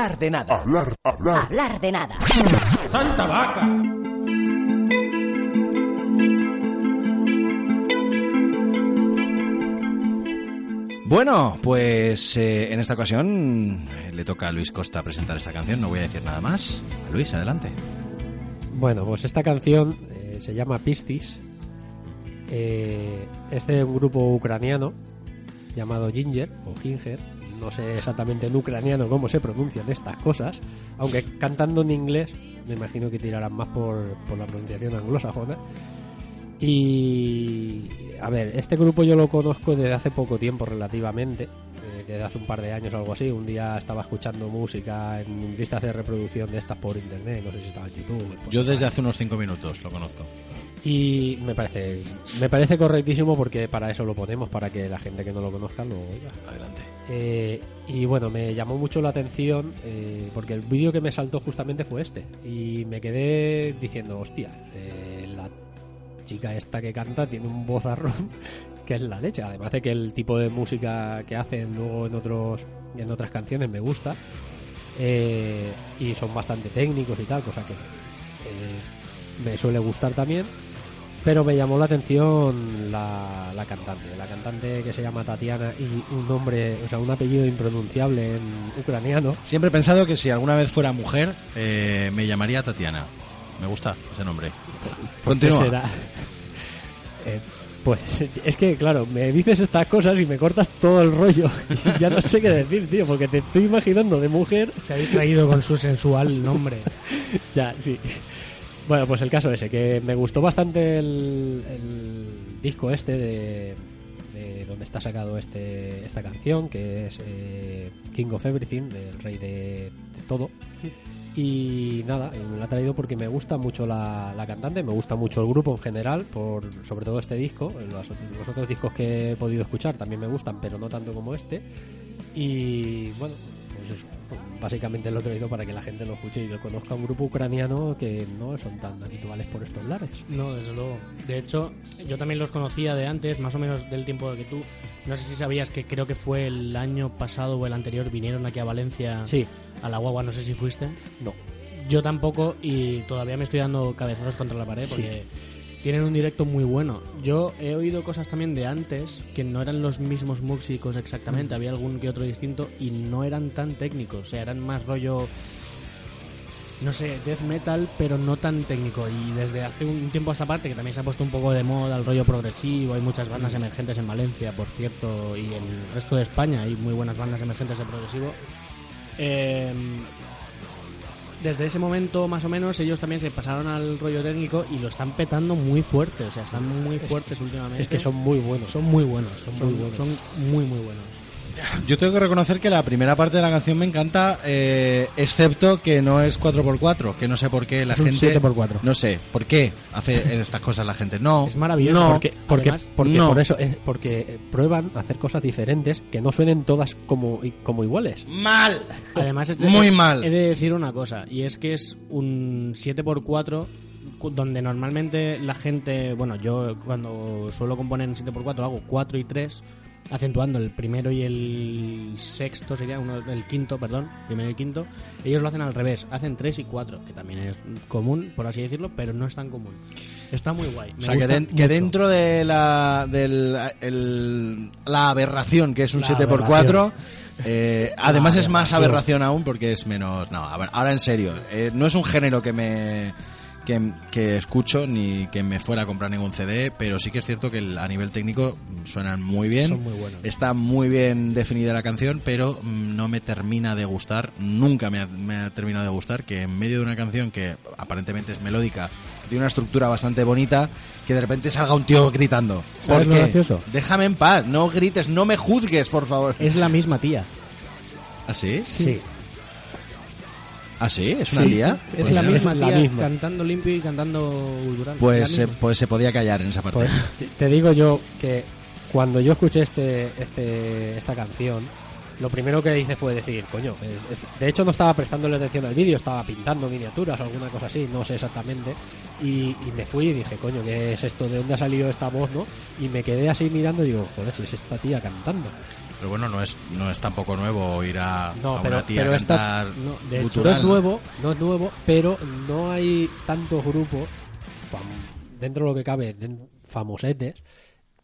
A: Hablar de nada.
F: Hablar, hablar. Hablar de nada.
B: ¡Santa vaca!
C: Bueno, pues eh, en esta ocasión eh, le toca a Luis Costa presentar esta canción, no voy a decir nada más. Luis, adelante.
D: Bueno, pues esta canción eh, se llama Piscis. Eh, es de un grupo ucraniano llamado Ginger o Ginger. No sé exactamente en ucraniano cómo se pronuncian estas cosas, aunque cantando en inglés me imagino que tirarán más por, por la pronunciación anglosajona. Y a ver, este grupo yo lo conozco desde hace poco tiempo relativamente, eh, desde hace un par de años o algo así. Un día estaba escuchando música en listas de reproducción de estas por internet, no sé si estaba en YouTube.
C: Yo desde hace unos cinco minutos lo conozco.
D: Y me parece me parece correctísimo porque para eso lo ponemos, para que la gente que no lo conozca lo oiga.
C: Adelante.
D: Eh, y bueno, me llamó mucho la atención eh, porque el vídeo que me saltó justamente fue este. Y me quedé diciendo, hostia, eh, la chica esta que canta tiene un vozarrón que es la leche. Además de que el tipo de música que hacen luego en otros en otras canciones me gusta. Eh, y son bastante técnicos y tal, cosa que eh, me suele gustar también. Pero me llamó la atención la, la cantante, la cantante que se llama Tatiana y un nombre, o sea, un apellido impronunciable en ucraniano.
C: Siempre he pensado que si alguna vez fuera mujer, eh, me llamaría Tatiana. Me gusta ese nombre.
D: ¿Por qué
C: Continúa.
D: será? Eh, pues es que, claro, me dices estas cosas y me cortas todo el rollo. Y ya no sé qué decir, tío, porque te estoy imaginando de mujer.
E: Te habéis traído con su sensual nombre.
D: ya, sí. Bueno, pues el caso ese, que me gustó bastante el, el disco este de, de donde está sacado este esta canción, que es eh, King of Everything, del rey de, todo. Y nada, eh, me la ha traído porque me gusta mucho la, la cantante, me gusta mucho el grupo en general, por sobre todo este disco. Los, ot- los otros discos que he podido escuchar también me gustan, pero no tanto como este. Y bueno, pues eso, básicamente lo he traído para que la gente lo escuche y lo conozca un grupo ucraniano que no son tan habituales por estos lares.
E: No, desde luego. De hecho, yo también los conocía de antes, más o menos del tiempo que tú. No sé si sabías que creo que fue el año pasado o el anterior vinieron aquí a Valencia
D: Sí.
E: a la guagua, no sé si fuiste.
D: No.
E: Yo tampoco y todavía me estoy dando cabezazos contra la pared porque tienen un directo muy bueno. Yo he oído cosas también de antes que no eran los mismos músicos exactamente, había algún que otro distinto y no eran tan técnicos, o sea, eran más rollo no sé, death metal, pero no tan técnico. Y desde hace un tiempo a esta parte, que también se ha puesto un poco de moda el rollo progresivo, hay muchas bandas emergentes en Valencia, por cierto, y en el resto de España hay muy buenas bandas emergentes de progresivo. Eh, desde ese momento, más o menos, ellos también se pasaron al rollo técnico y lo están petando muy fuerte. O sea, están muy fuertes últimamente.
D: Es que son muy buenos.
E: Son muy buenos. Son,
D: Son
E: muy
D: buenos.
E: Son muy, muy buenos.
C: Yo tengo que reconocer que la primera parte de la canción me encanta, eh, excepto que no es 4x4, que no sé por qué la
E: Es
C: gente...
E: 7x4.
C: No sé, ¿por qué hace estas cosas la gente? No.
E: Es maravilloso
C: No,
D: porque porque,
E: además,
D: porque
C: no.
D: por eso es porque prueban hacer cosas diferentes que no suenen todas como como iguales.
C: Mal.
E: Además, es-
C: Muy mal.
E: He de decir una cosa, y es que es un 7x4 cu- donde normalmente la gente, bueno, yo cuando suelo componer en 7x4 hago 4 y 3, acentuando el primero y el sexto, sería uno, el quinto, perdón, primero y quinto. Ellos lo hacen al revés, hacen 3 y 4, que también es común, por así decirlo, pero no es tan común. Está muy guay.
C: o sea, que, que, dentro de la, del, el, la aberración que es un 7x4, eh, además es más aberración aún porque es menos... No, a ver, ahora en serio, eh, no es un género que me que, escucho ni que me fuera a comprar ningún CD, pero sí que es cierto que a nivel técnico suenan muy bien. Está muy bien definida la canción, pero mm, no me termina de gustar, nunca me ha, terminado de gustar que en medio de una canción que aparentemente es melódica, tiene una estructura bastante bonita, que de repente salga un tío gritando.
D: ¿Sabes lo gracioso?
C: Déjame en paz, no grites, no me juzgues, por favor.
E: Es la misma tía.
C: ¿Ah, sí?
E: Sí.
C: ¿Ah, sí? ¿Es una tía?
E: Es pues la misma tía, cantando limpio y cantando cultural.
C: Pues, se, pues se podía callar en esa parte. Pues,
D: te digo yo que cuando yo escuché este, este, esta canción, lo primero que hice fue decir, coño, de hecho no estaba prestándole atención al vídeo, estaba pintando miniaturas o alguna cosa así, no sé exactamente, y, y, me fui y dije, coño, ¿qué es esto? ¿De dónde ha salido esta voz, no? Y me quedé así mirando y digo, joder, si es esta tía cantando.
C: Pero bueno, no es no es tampoco nuevo ir a, una tía a cantar
D: no, de hecho, no es nuevo, no es nuevo, pero no hay tantos grupos dentro de lo que cabe, famosetes,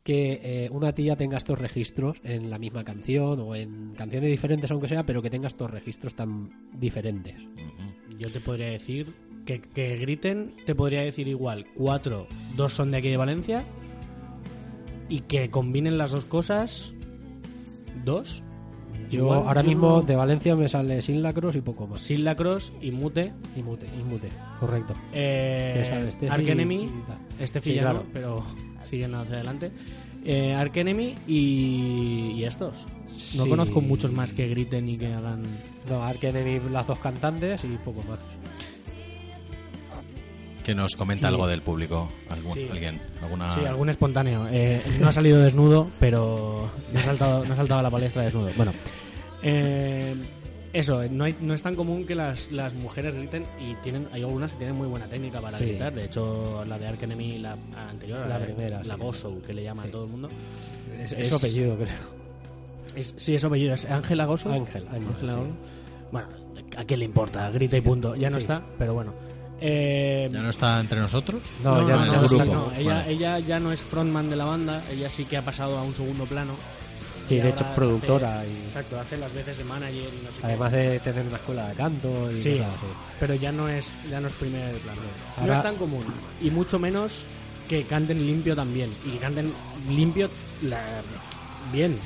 D: que eh, una tía tenga estos registros en la misma canción o en canciones diferentes aunque sea, pero que tenga estos registros tan diferentes.
E: Yo te podría decir que, que griten, te podría decir igual, cuatro, dos son de aquí de Valencia y que combinen las dos cosas dos.
D: Yo ahora mismo de Valencia me sale Sin Lacros y poco más.
E: Sin Lacros y Mute.
D: Y Mute, y Mute, correcto.
E: Eh, Enemy, este claro. pero siguen hacia adelante. Eh, Enemy y, estos. No conozco muchos más que griten y que hagan.
D: No, Ark Enemy, las dos cantantes y poco más
C: que nos comenta algo del público. ¿Alguien? Alguna...
E: Sí, algún espontáneo. Eh, no ha salido desnudo, pero no ha saltado, no ha saltado a la palestra desnudo. Bueno, eh, eso, no, hay, no es tan común que las, las mujeres griten y tienen hay algunas que tienen muy buena técnica para gritar. De hecho, la de Ark Enemy, la anterior, la, primera, la Gosso, que le llama a todo el mundo.
D: Es, su apellido, creo.
E: Es, sí, es apellido. ¿Es Ángela Gosso?
D: Ángel, Ángela
E: Bueno, ¿a qué le importa? Grita y punto. Ya no está, pero bueno.
C: Eh, ¿Ya no está entre nosotros?
E: No, ya no, Ella, ella ya no es frontman de la banda, ella sí que ha pasado a un segundo plano.
D: Sí, de hecho es productora. y...
E: Exacto, hace las veces de manager.
D: Además de tener una escuela de canto. Y
E: sí, pero ya no es ya no es primer plano. No es tan común. Y mucho menos que canten limpio también. Y que canten limpio bien.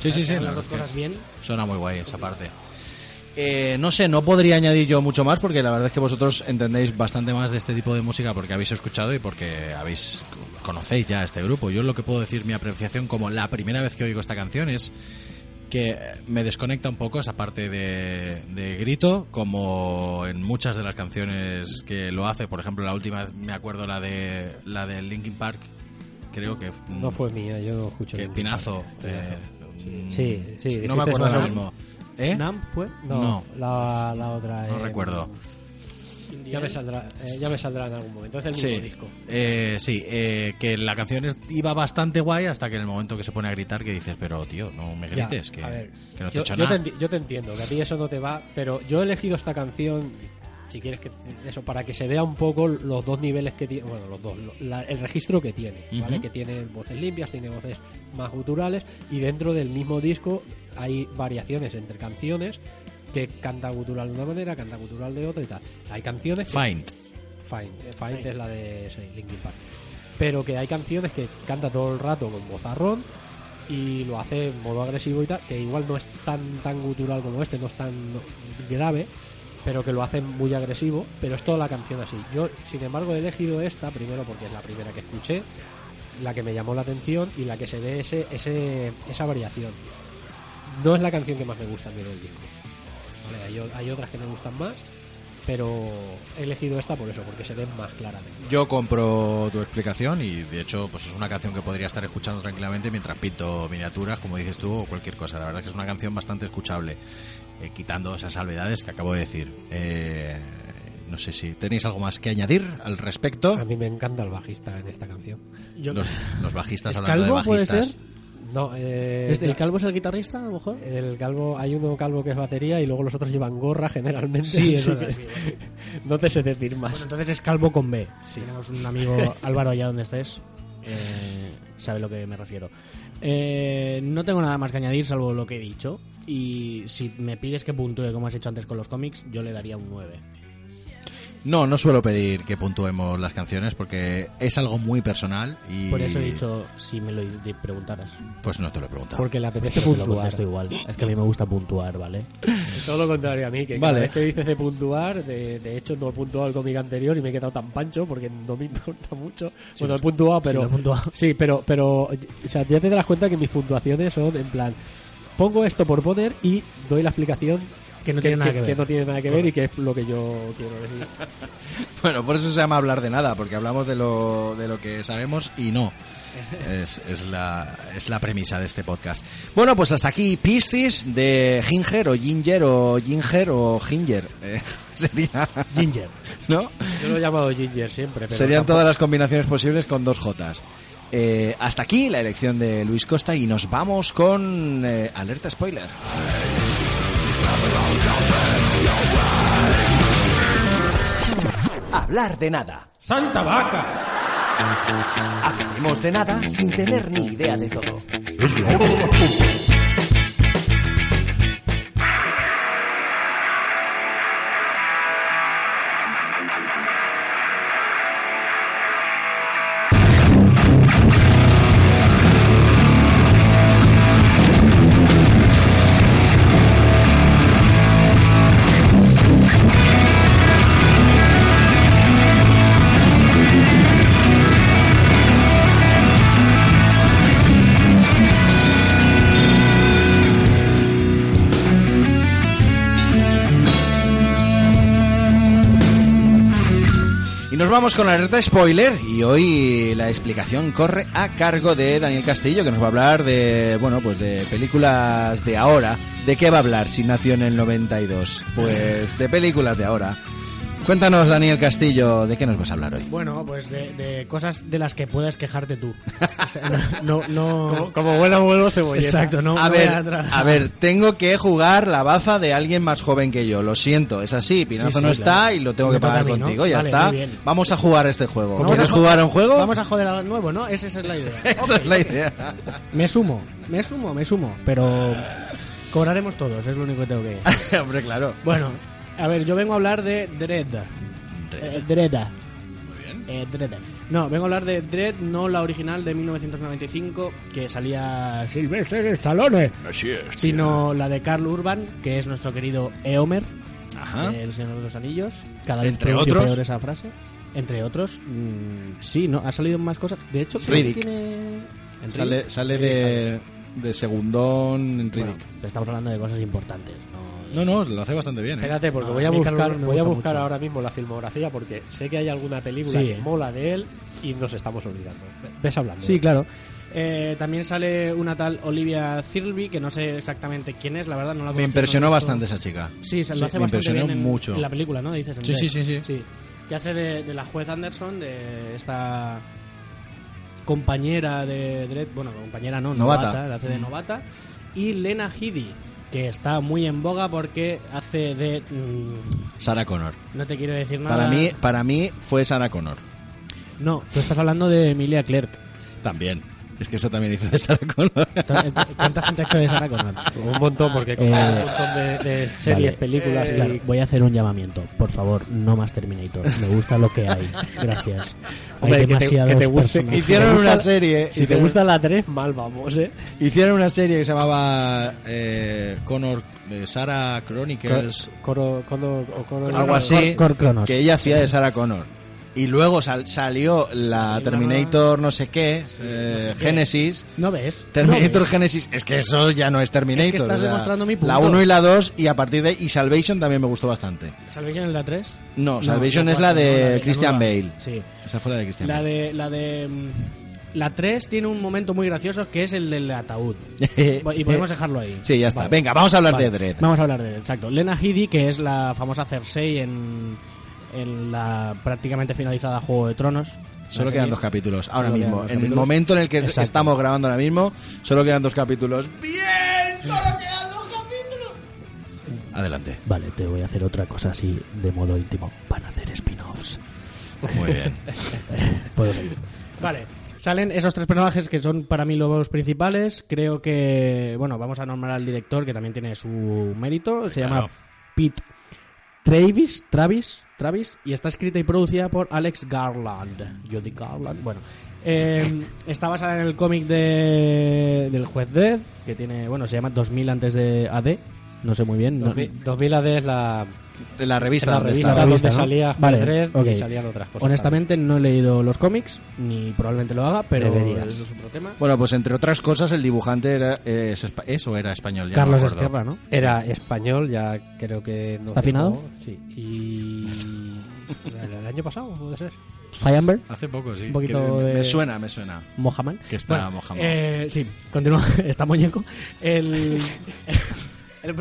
C: Sí, sí, sí.
E: Las dos cosas bien.
C: Suena muy guay esa parte. Eh, no sé, no podría añadir yo mucho más porque la verdad es que vosotros entendéis bastante más de este tipo de música porque habéis escuchado y porque habéis conocéis ya este grupo. Yo lo que puedo decir mi apreciación como la primera vez que oigo esta canción es que me desconecta un poco esa parte de, grito, como en muchas de las canciones que lo hace. Por ejemplo, la última me acuerdo la de la de Linkin Park, creo que
D: no fue mía, yo no escucho.
C: Que Pinazo.
D: Eh, sí, sí,
C: no me acuerdo ahora mismo. ¿Eh?
E: fue?
D: No, La, la, otra.
C: No recuerdo.
D: Ya me, saldrá, eh, ya me saldrá en algún momento. Es el mismo disco.
C: Eh, sí, eh, que la canción iba bastante guay hasta que en el momento que se pone a gritar que dices, pero tío, no me grites, que, no te
D: yo,
C: he hecho nada.
D: yo te entiendo, que a ti eso no te va, pero yo he elegido esta canción si quieres que eso para que se vea un poco los dos niveles que tiene bueno los dos el registro que tiene vale que tiene voces limpias tiene voces más guturales y dentro del mismo disco hay variaciones entre canciones que canta gutural de una manera canta gutural de otra y tal hay canciones
C: Find
D: Find, eh, Find es la de Linkin Park pero que hay canciones que canta todo el rato con vozarrón y lo hace en modo agresivo y tal, que igual no es tan tan gutural como este, no es tan grave, pero que lo hacen muy agresivo, pero es toda la canción así. Yo, sin embargo, he elegido esta primero porque es la primera que escuché, la que me llamó la atención y la que se ve ese, ese, esa variación. No es la canción que más me gusta a mí del disco. hay, hay otras que me gustan más, pero he elegido esta por eso, porque se ve más claramente.
C: Yo compro tu explicación y de hecho pues es una canción que podría estar escuchando tranquilamente mientras pinto miniaturas, como dices tú, o cualquier cosa. La verdad es que es una canción bastante escuchable, eh, quitando esas salvedades que acabo de decir. Eh, no sé si tenéis algo más que añadir al respecto.
D: A mí me encanta el bajista en esta canción.
C: Los, bajistas hablando de bajistas.
E: Puede ser?
D: No, eh,
E: ¿El calvo es el guitarrista, a lo mejor?
D: El calvo, hay uno calvo que es batería y luego los otros llevan gorra generalmente.
E: Sí, es
D: no te sé decir más.
E: Bueno, entonces es calvo con B. Tenemos un amigo, Álvaro, allá donde estés, eh, sabe lo que me refiero. Eh, no tengo nada más que añadir salvo lo que he dicho. Y si me pides que puntúe como has hecho antes con los cómics, yo le daría un 9.
C: No, no suelo pedir que puntuemos las canciones porque es algo muy personal y...
E: Por eso he dicho, si me lo preguntaras.
C: Pues no te lo he preguntado.
D: Porque le apetece puntuar.
E: contesto igual. Es que a mí me gusta puntuar, ¿vale?
D: Todo lo contrario a mí, que
C: Vale.
D: cada vez que dices de puntuar, de, de hecho no he puntuado el cómic anterior y me he quedado tan pancho porque no me importa mucho. bueno, he puntuado,
E: sí,
D: pero...
E: lo he puntuado.
D: Sí, pero, pero, o sea, ya te das cuenta que mis puntuaciones son en plan, pongo esto por poner y doy la explicación
E: Que no tiene nada que ver.
D: no tiene nada que ver y que es lo que yo quiero decir.
C: Bueno, por eso se llama hablar de nada, porque hablamos de lo, de lo que sabemos y no. Es, es, la, es la premisa de este podcast. Bueno, pues hasta aquí Piscis de Ginger o Ginger o Ginger o Ginger. Eh, sería,
E: Ginger.
C: ¿no?
D: Yo lo he llamado Ginger siempre, pero
C: Serían
D: tampoco-
C: todas las combinaciones posibles con dos Jotas. Eh, hasta aquí la elección de Luis Costa y nos vamos con eh, alerta spoiler.
A: Hablar de nada.
B: ¡Santa vaca!
A: Hablaremos de nada sin tener ni idea de todo.
C: Nos vamos con la alerta spoiler y hoy la explicación corre a cargo de Daniel Castillo que nos va a hablar de, bueno, pues de películas de ahora. ¿De qué va a hablar si nació en el 92? Pues de películas de ahora. Cuéntanos, Daniel Castillo, ¿de qué nos vas a hablar hoy?
E: Bueno, pues de, de cosas de las que puedas quejarte tú. O sea, no, no, no-
D: Como, como buena vuelo cebolleta.
E: Exacto, no,
C: a
E: no voy
C: ver,
E: a
C: a ver, tengo que jugar la baza de alguien más joven que yo. Lo siento, es así. Pinazo
E: Sí, sí,
C: no está
E: claro.
C: y lo tengo
E: Me
C: que pagar
E: mí, ¿no?
C: contigo. Ya
E: Vale,
C: está. Vamos a jugar este juego.
E: Vamos
C: ¿Quieres jugar a un juego?
E: Vamos a joder al nuevo, ¿no? Esa es la idea.
C: Esa
E: Ok,
C: es la idea.
E: Me sumo, me sumo, me sumo. Pero cobraremos todos, es lo único que tengo que
C: Hombre, claro.
E: Bueno, a ver, yo vengo a hablar de Dread. Eh, Dread. Muy
C: bien.
E: Eh, Dread. No, vengo a hablar de Dread, no la original de 1995, que salía Sylvester Stallone,
C: Así es.
E: sino la de Carl Urban, que es nuestro querido Eomer,
C: Ajá.
E: El Señor de los Anillos. Cada vez
C: Entre otros.
E: peor esa frase. Entre otros, mm, sí, no, ha salido más cosas. De hecho, creo que
C: Riddick.
E: tiene... ¿En
C: Sale,
E: Riddick
C: de, de segundón en
E: Bueno,
C: Riddick.
E: estamos hablando de cosas importantes. No,
C: No, lo hace bastante bien. ¿eh?
D: Espérate, porque
E: No,
D: voy a
E: a
D: buscar, voy a buscar
E: mucho.
D: ahora mismo la filmografía porque sé que hay alguna película
E: Sí.
D: que mola de él y nos estamos olvidando. Ves hablando.
E: Sí, claro. Eh, también sale una tal Olivia Thirlby, que no sé exactamente quién es, la verdad no la
C: Me impresionó bastante esa chica.
E: Sí, se lo
C: Sí,
E: hace
C: me
E: bastante
C: impresionó
E: bien en,
C: mucho.
E: en la película, ¿no? Dices.
C: Sí, sí,
E: Dread.
C: sí, sí.
E: Que hace de, de la juez Anderson, de esta compañera de Dredd, bueno, compañera no,
C: Novata.
E: novata, la hace de novata. Y Lena Headey, que está muy en boga porque hace de... mm,
C: Sarah Connor.
E: no te quiero decir nada.
C: Para mí, para mí fue Sarah Connor.
E: No, tú estás hablando de Emilia Clark.
C: También. Es que eso también hizo de Sarah Connor.
E: ¿Cuánta gente ha hecho de Sarah Connor?
D: Un montón, porque como
E: Eh,
D: hay un montón de, de series,
E: Vale.
D: películas y...
E: Claro, voy a hacer un llamamiento. Por favor, no más Terminator. Me gusta lo que hay. Gracias.
D: Hombre,
E: hay
D: que te,
E: demasiados
D: que te guste.
E: personajes.
C: Hicieron
D: si te
C: una
D: gusta-
C: serie,
D: Si te gusta la 3, mal vamos, ¿eh?
C: Hicieron una serie que se llamaba eh, Connor, eh, Sarah Chronicles,
D: Coro, Connor- o Connor-
C: algo así,
E: Cor- Cor
C: que ella hacía de Sarah Connor. Y luego sal- salió la
E: Y
C: Terminator no sé qué,
E: Sí,
C: eh,
E: no sé qué.
C: Genesis.
E: ¿No ves?
C: Terminator
E: ¿No ves?
C: Genesis, es que eso ya no es Terminator.
E: Es que estás
C: o sea,
E: demostrando mi
C: La
E: punto.
C: 1 y la 2 y a partir de ahí, y Salvation también me gustó bastante.
E: ¿Salvation es la 3?
C: No, Salvation es la de Christian Bale.
E: Sí.
C: Esa fue la de Christian
E: La
C: Bale.
E: de... La de... mm, La 3 tiene un momento muy gracioso que es el del ataúd. y podemos dejarlo ahí.
C: Sí, ya está.
E: Vale.
C: Venga, vamos a hablar
E: Vale.
C: de Dredd.
E: Vamos a hablar de exacto. Lena Headey, que es la famosa Cersei en, en la prácticamente finalizada Juego de Tronos.
C: Solo quedan dos capítulos. Ahora
E: Solo
C: mismo, en el momento en el que
E: Exacto.
C: estamos grabando ahora mismo, solo quedan dos capítulos. ¡Bien! ¡Solo quedan dos capítulos! Adelante.
E: Vale, te voy a hacer otra cosa así de modo íntimo. Van a hacer spin-offs.
C: Muy bien.
E: Puedo seguir. Vale. Salen esos tres personajes que son para mí los principales. Creo que, bueno, vamos a nombrar al director que también tiene su mérito. Se llama. Pete Travis, Travis, Travis, y está escrita y producida por Alex Garland. Judy Garland. Bueno, eh, está basada en el cómic de, del juez Dredd, que tiene, bueno, se llama 2000 antes de AD. No sé muy bien. no-
D: 2000, 2000 AD es la,
C: De la revista.
D: la
C: donde
D: revista
C: estaba.
D: donde
E: ¿no?
D: salía
E: Vale, ok.
D: y salían otras cosas.
E: Honestamente no he leído los cómics, ni probablemente lo haga, pero
D: Deberías.
E: eso es otro tema.
C: Bueno, pues entre otras cosas, el dibujante era, es, espa- es o era español. Ya
E: Carlos
C: no.
E: Esquerra, ¿no?
D: Era español, ya creo que no
E: ¿Está afinado?
D: Sí. Y el año pasado puede ser.
E: Fireamber,
J: Hace poco, sí.
E: un poquito
C: Que me,
E: de
C: me suena, me suena.
E: Mohamed.
C: Que está
E: Bueno,
C: Mohamed.
E: eh, sí, continúa. está muñeco. El, el,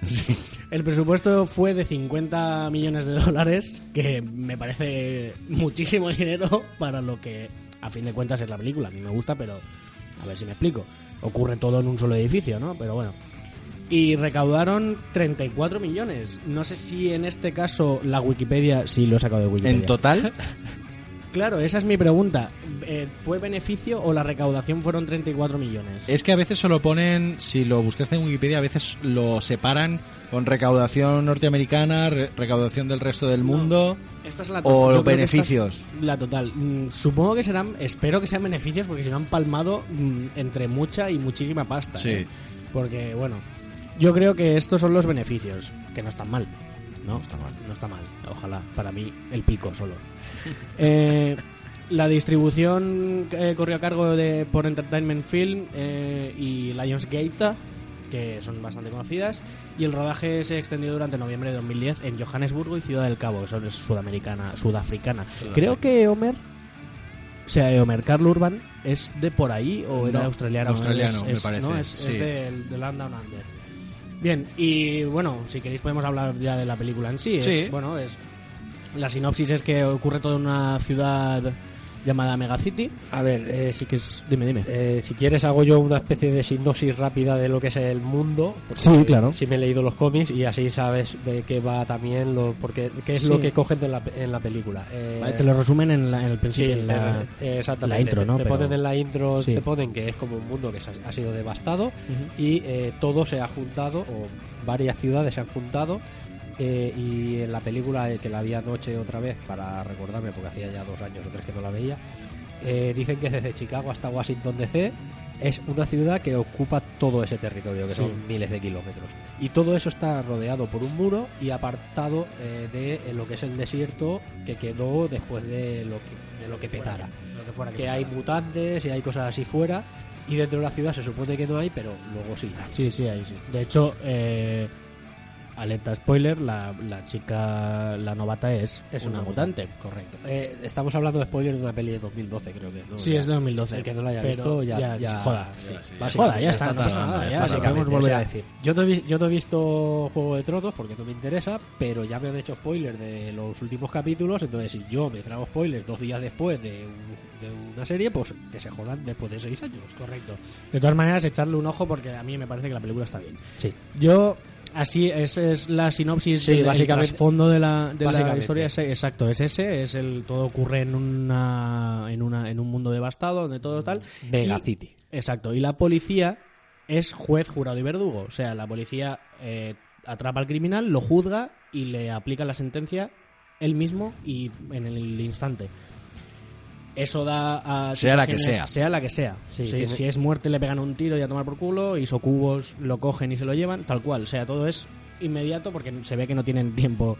E: el presupuesto fue de 50 millones de dólares, que me parece muchísimo dinero para lo que a fin de cuentas es la película. A mí me gusta, pero a ver si me explico. Ocurre todo en un solo edificio, ¿no? Pero bueno. Y recaudaron 34 millones. No sé si en este caso la Wikipedia, sí lo he sacado de Wikipedia.
C: En total,
E: Claro, esa es mi pregunta. Eh, ¿Fue beneficio o la recaudación fueron 34 millones?
J: Es que a veces solo ponen, si lo buscaste en Wikipedia, a veces lo separan
C: con recaudación norteamericana, re- recaudación del resto del mundo
E: Esta es la
C: o beneficios.
E: es La total. Mm, Supongo que serán, espero que sean beneficios porque si no han palmado mm, entre mucha y muchísima pasta.
C: Sí.
E: ¿eh? Porque, bueno, yo creo que estos son los beneficios, que no están mal. No, está mal. No está mal. Ojalá, para mí, el pico solo. Eh, la distribución eh, corrió a cargo de por Entertainment Film eh, y Lionsgate, que son bastante conocidas, y el rodaje se extendió durante noviembre de 2010 en Johannesburgo y Ciudad del Cabo, eso es sudamericana, sudafricana. Creo que Homer, o sea, Homer Carl Urban es de por ahí o era
J: No,
E: australiano.
J: australiano,
E: Es-
J: me
E: es-
J: parece,
E: ¿no? Es,
J: sí.
E: es del, del Land Down Under. Bien, y bueno, si queréis podemos hablar ya de la película en sí. Es,
J: Sí.
E: Bueno, es la sinopsis es que ocurre todo en una ciudad llamada Megacity.
D: A ver, eh, sí que
E: es. Dime, dime.
D: Eh, si quieres hago yo una especie de sinopsis rápida de lo que es el mundo.
E: Sí, claro.
D: Sí me he leído los cómics y así sabes de qué va también, lo, porque qué es
E: Sí.
D: lo que cogen de la, en la película. Eh,
E: Vale, te lo resumen en, la- en el
D: Sí,
E: principio. en la,
D: eh, exactamente.
E: la intro, ¿no?
D: Te
E: Pero-
D: ponen en la intro,
E: Sí.
D: te ponen que es como un mundo que ha, sido devastado y eh, todo se ha juntado, o varias ciudades se han juntado. Eh, y en la película, eh, que la vi anoche otra vez para recordarme, porque hacía ya dos años o tres que no la veía, eh, dicen que desde Chicago hasta Washington DC es una ciudad que ocupa todo ese territorio, que
E: Sí.
D: son miles de kilómetros. Y todo eso está rodeado por un muro y apartado eh, de eh, lo que es el desierto que quedó después de lo que, de lo que petara.
E: lo que fuera que
D: que hay mutantes y hay cosas así fuera. Y dentro de la ciudad se supone que no hay, pero luego sí. hay.
E: Sí, sí, ahí sí. De hecho, eh, alerta spoiler, la, la chica, la novata es,
D: Es
E: una,
D: una
E: mutante. Correcto.
D: Eh, estamos hablando de spoiler de una peli de 2012, creo que. ¿no?
E: Sí,
D: Ya.
E: es de 2012.
D: El que no la haya visto ya.
E: ya,
D: ya-
E: joda.
D: sí,
E: Ya, sí. Joda, ya está, no pasa nada, ya, queremos volver
D: O sea,
E: a decir.
D: Yo no, he, vi- yo no he visto Juego de Tronos porque no me interesa, pero ya me han hecho spoiler de los últimos capítulos. Entonces, si yo me trago spoilers dos días después de, un- de una serie, pues que se jodan después de seis años.
E: Correcto. De todas maneras, echarle un ojo porque a mí me parece que la película está bien.
D: Sí.
E: Yo, así, esa es la sinopsis
D: Sí, básicamente-
E: fondo de la, de la historia. es- exacto, es ese. Es el todo ocurre en una, en una en un mundo devastado donde todo tal.
D: Mega
E: Y-
D: City.
E: Exacto. Y la policía es juez, jurado y verdugo. O sea, la policía eh, atrapa al criminal, lo juzga y le aplica la sentencia él mismo y en el instante. Eso da a
C: Sea la que sea.
E: sea la que sea.
D: Sí,
E: si,
D: tiene-
E: si es muerte le pegan un tiro y a tomar por culo, y socubos lo cogen y se lo llevan, tal cual. O sea, todo es inmediato porque se ve que no tienen tiempo,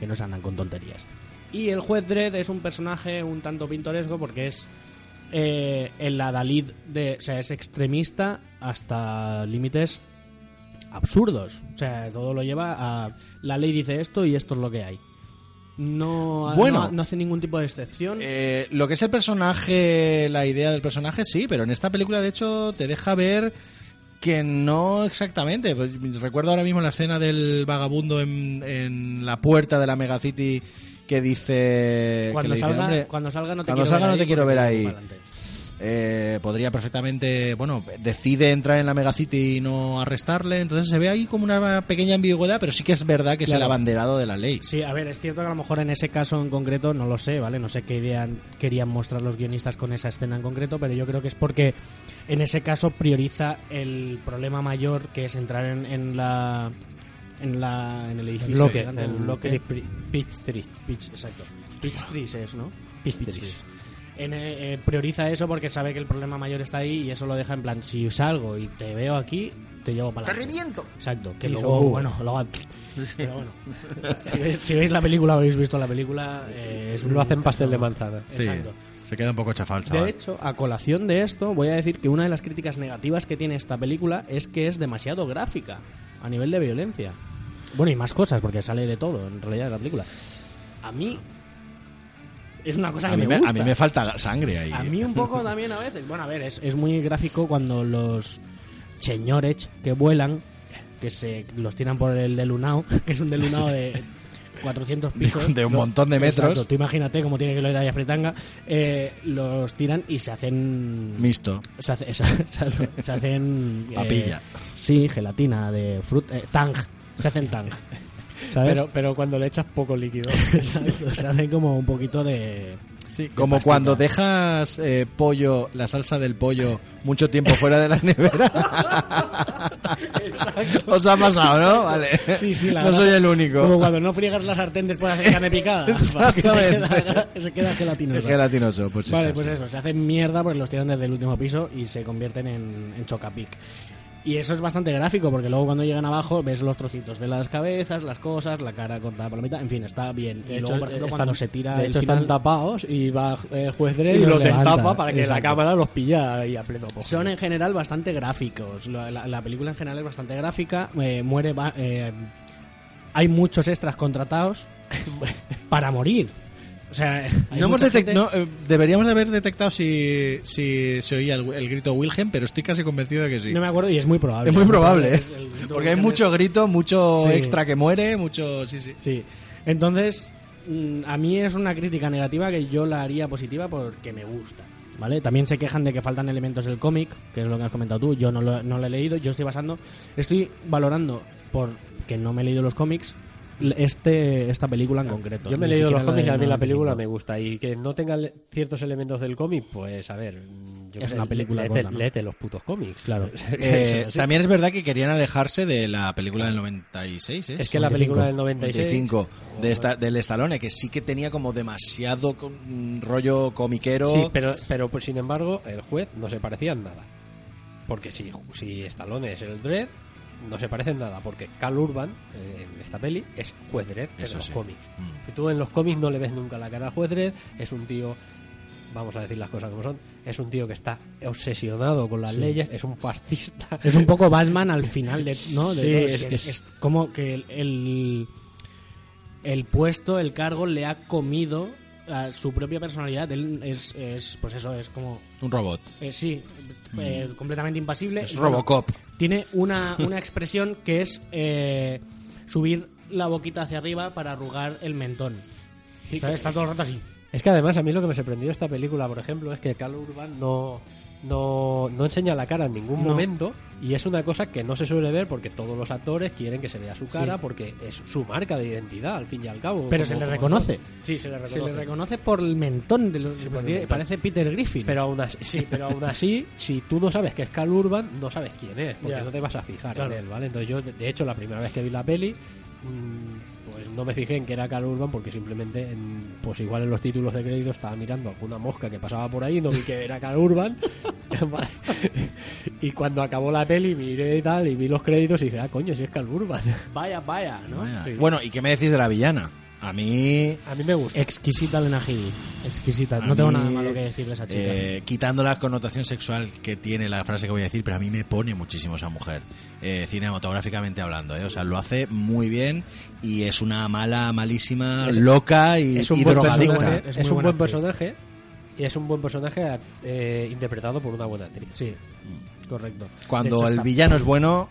E: que no se andan con tonterías. Y el juez Dredd es un personaje un tanto pintoresco porque es eh, el adalid de... O sea, es extremista hasta límites absurdos. O sea, todo lo lleva a... La ley dice esto y esto es lo que hay. No,
C: Bueno.
E: no, no hace ningún tipo de excepción.
C: Eh, lo que es el personaje, la idea del personaje, sí, pero en esta película, de hecho, te deja ver que no exactamente. Pues, Recuerdo ahora mismo la escena del vagabundo en, en la puerta de la Megacity que dice... que
E: Cuando
C: dice,
E: salga-
C: "Hombre,
E: cuando salga no te
C: cuando
E: quiero
C: salga
E: ver
C: no te quiero ver ahí.
E: Pongo pa'lante".
C: eh, podría perfectamente, bueno, decide entrar en la Megacity y no arrestarle, entonces se ve ahí como una pequeña ambigüedad, pero sí que es verdad que es el abanderado de la ley.
E: Sí, a ver, es cierto que a lo mejor en ese caso en concreto, no lo sé, ¿vale? No sé qué idea querían mostrar los guionistas con esa escena en concreto, pero yo creo que es porque en ese caso prioriza el problema mayor que es entrar en, en la... En, la, en el edificio
D: bloque, el
E: el bloque
D: Pri- Peachtree.
E: Peach, exacto Peach Trees es, ¿no? Peach Trees. En, eh, eh, prioriza eso porque sabe que el problema mayor está ahí y eso lo deja en plan si salgo y te veo aquí te llevo para
K: ¡Te reviento!
E: Exacto que
D: Y
E: luego
D: luego-
E: bueno luego pero bueno si veis, si veis la película o habéis visto la película eh, es un
D: Lo hacen pastel de manzana.
C: Sí,
E: Exacto.
C: se queda un poco chafal,
E: De hecho, a colación de esto, voy a decir que una de las críticas negativas que tiene esta película es que es demasiado gráfica a nivel de violencia. Bueno, y más cosas, porque sale de todo en realidad de la película. A mí es una cosa
C: a,
E: que me
C: me,
E: gusta.
C: a mí me falta sangre ahí.
E: A mí un poco también a veces. Bueno, a ver, es, es muy gráfico cuando los señores que vuelan, que se los tiran por el delunao, que es un delunao de 400 pisos.
C: de un
E: Lo-
C: montón de metros.
E: Exacto, tú imagínate cómo tiene que lo ir a Fritanga. eh, los tiran y se hacen...
C: Mixto.
E: Se, hace- se hace- se hacen... eh,
C: Papilla.
E: sí, gelatina de fruta... eh, tang. Se hacen tang. ¿Sabes?
D: Pero, pero cuando le echas poco líquido.
E: Exacto, se hacen como un poquito de...
C: Como
E: pastita.
C: cuando dejas eh, pollo, la salsa del pollo, mucho tiempo fuera de la nevera. Os ha pasado, ¿no? Vale.
E: Sí, sí, la
C: no soy el único.
E: Como cuando no friegas la sartén después de hacer carne picada. que se queda, que se queda gelatinoso.
C: Es gelatinoso, pues
E: Vale, pues
C: sí.
E: eso, se hacen mierda porque los tiran desde el último piso y se convierten en, en chocapic. Y eso es bastante gráfico porque luego cuando llegan abajo ves los trocitos de las cabezas, las cosas, la cara cortada por la mitad, en fin, está bien.
D: De
E: y
D: hecho,
E: luego, por ejemplo,
D: están-
E: cuando se tira
D: de
E: el
D: hecho,
E: final-
D: están tapados y va el juez Dredd
E: Y
D: y,
E: los
D: destapa para que
E: exacto.
D: la cámara los pilla ahí a pleno pojo.
E: Son en general bastante gráficos. La, la- la película en general es bastante gráfica. eh, muere. eh, hay muchos extras contratados para morir. O sea,
C: No hemos
E: gente-
C: no, eh, deberíamos de haber detectado si, si se oía el, el grito Wilhelm, pero estoy casi convencido de que sí.
E: No me acuerdo y es muy probable.
C: es muy probable, ¿eh?
E: Es el grito
C: porque hay mucho
E: es-
C: grito, mucho
E: Sí.
C: extra que muere, mucho... Sí, sí.
E: Sí. Entonces, mm, a mí es una crítica negativa que yo la haría positiva porque me gusta. ¿Vale? También se quejan de que faltan elementos del cómic, que es lo que has comentado tú. Yo no lo, no lo he leído, yo estoy basando. Estoy valorando, por que no me he leído los cómics, este esta película en concreto.
D: Yo me he leído los cómics y a mí la película
E: 95.
D: me gusta. Y que no tenga ciertos elementos del cómic, pues a ver. mm, yo
E: Es una película
D: léete,
E: gorda, ¿no?
D: léete los putos cómics.
E: Claro.
C: Eh,
D: sí.
C: también es verdad que querían alejarse de la película del 96, ¿eh?
D: Es que la película del 96
C: 95 de esta, del Stallone, que sí que tenía como demasiado co- mm, rollo comiquero.
D: Sí, pero, pero pues, sin embargo, el juez no se parecía en nada. Porque si, si Stallone es el Dredd, no se parece en nada. Porque Cal Urban, eh, en esta peli, es juez Dredd en los
C: sí.
D: cómics.
C: Mm.
D: Y tú en los cómics no le ves nunca la cara al juez Dredd. Es un tío, vamos a decir las cosas como son, es un tío que está obsesionado con las
E: Sí.
D: leyes, es un fascista.
E: Es un poco Batman al final de, ¿no? De
D: Sí,
E: todo.
D: es
E: Es,
D: que-
E: es- es como que el, el, el puesto, el cargo le ha comido a su propia personalidad. Él es, es pues eso, es como...
C: Un robot.
E: eh, sí, eh, completamente impasible.
C: Es
E: Y bueno,
C: Robocop.
E: tiene una, una expresión que es eh, subir la boquita hacia arriba para arrugar el mentón. ¿Sabes? Está todo el rato así.
D: Es que además a mí lo que me sorprendió de esta película, por ejemplo, es que Cal Urban no, no, no enseña la cara en ningún
E: No.
D: momento y es una cosa que no se suele ver porque todos los actores quieren que se vea su cara
E: Sí.
D: porque es su marca de identidad al fin y al cabo.
E: Pero
D: como-
E: se le reconoce.
D: actor. Sí, se le reconoce.
E: Se le reconoce por el mentón. De los, parece- Peter Griffin.
D: Pero aún así, sí, pero aún así, si tú no sabes que es Cal Urban, no sabes quién es, porque no te vas a fijar
E: Claro.
D: en él, ¿vale? Entonces yo, de- hecho, la primera vez que vi la peli, mm, pues no me fijé en que era Cal Urban, porque simplemente, en- pues igual en los títulos de crédito estaba mirando alguna mosca que pasaba por ahí, no vi que era Cal Urban, y cuando acabó la peli miré y tal, y vi los créditos y dije, ah, coño, si es Cal Urban.
E: Vaya, vaya, ¿no?
C: Vaya.
E: Sí.
C: Bueno, ¿y qué me decís de la villana? A mí...
D: A mí me gusta.
E: Exquisita Lena Headey. Exquisita.
C: a
E: No tengo
C: mí,
E: nada malo que decirle a esa chica.
C: eh, quitando la connotación sexual que tiene la frase que voy a decir, pero a mí me pone muchísimo esa mujer, eh, cinematográficamente hablando. ¿eh? O sea, lo hace muy bien y es una mala, malísima,
D: Es-
C: loca y,
D: es un
C: y
D: buen
C: drogadicta.
E: Es
D: es, un buen
E: actriz.
D: personaje y es un buen personaje eh, interpretado por una buena actriz.
E: Sí, correcto.
C: Cuando
E: hecho,
C: el
E: está-
C: villano es bueno,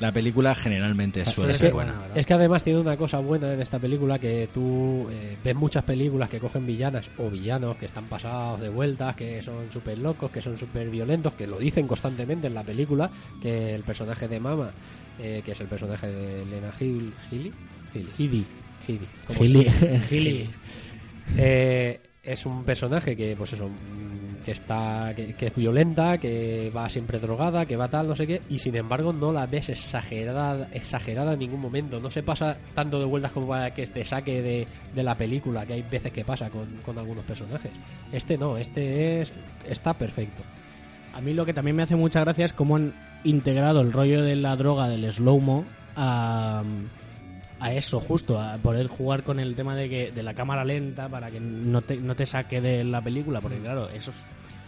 J: la película generalmente suele
D: es
J: ser
D: que,
J: buena.
D: Es que además tiene una cosa buena en esta película que tú eh, ves muchas películas que cogen villanas o villanos que están pasados de vueltas, que son súper locos, que son súper violentos, que lo dicen constantemente en la película, que el personaje de Mama, eh, que es el personaje de Lena Hill, Healy,
E: Headey.
D: Headey, ¿cómo
E: Headey.
D: se llama?
E: Headey.
D: Eh, es un personaje que, pues eso, mm, que está, que, es violenta, que va siempre drogada, que va tal, no sé qué, y sin embargo no la ves exagerada, exagerada en ningún momento. No se pasa tanto de vueltas como para que te saque de, de la película, que hay veces que pasa con, con algunos personajes. Este no, este es, está perfecto.
E: A mí lo que también me hace mucha gracia es cómo han integrado el rollo de la droga del slow-mo a, a eso, justo, a poder jugar con el tema de que de la cámara lenta para que no te, no te saque de la película, porque claro, eso es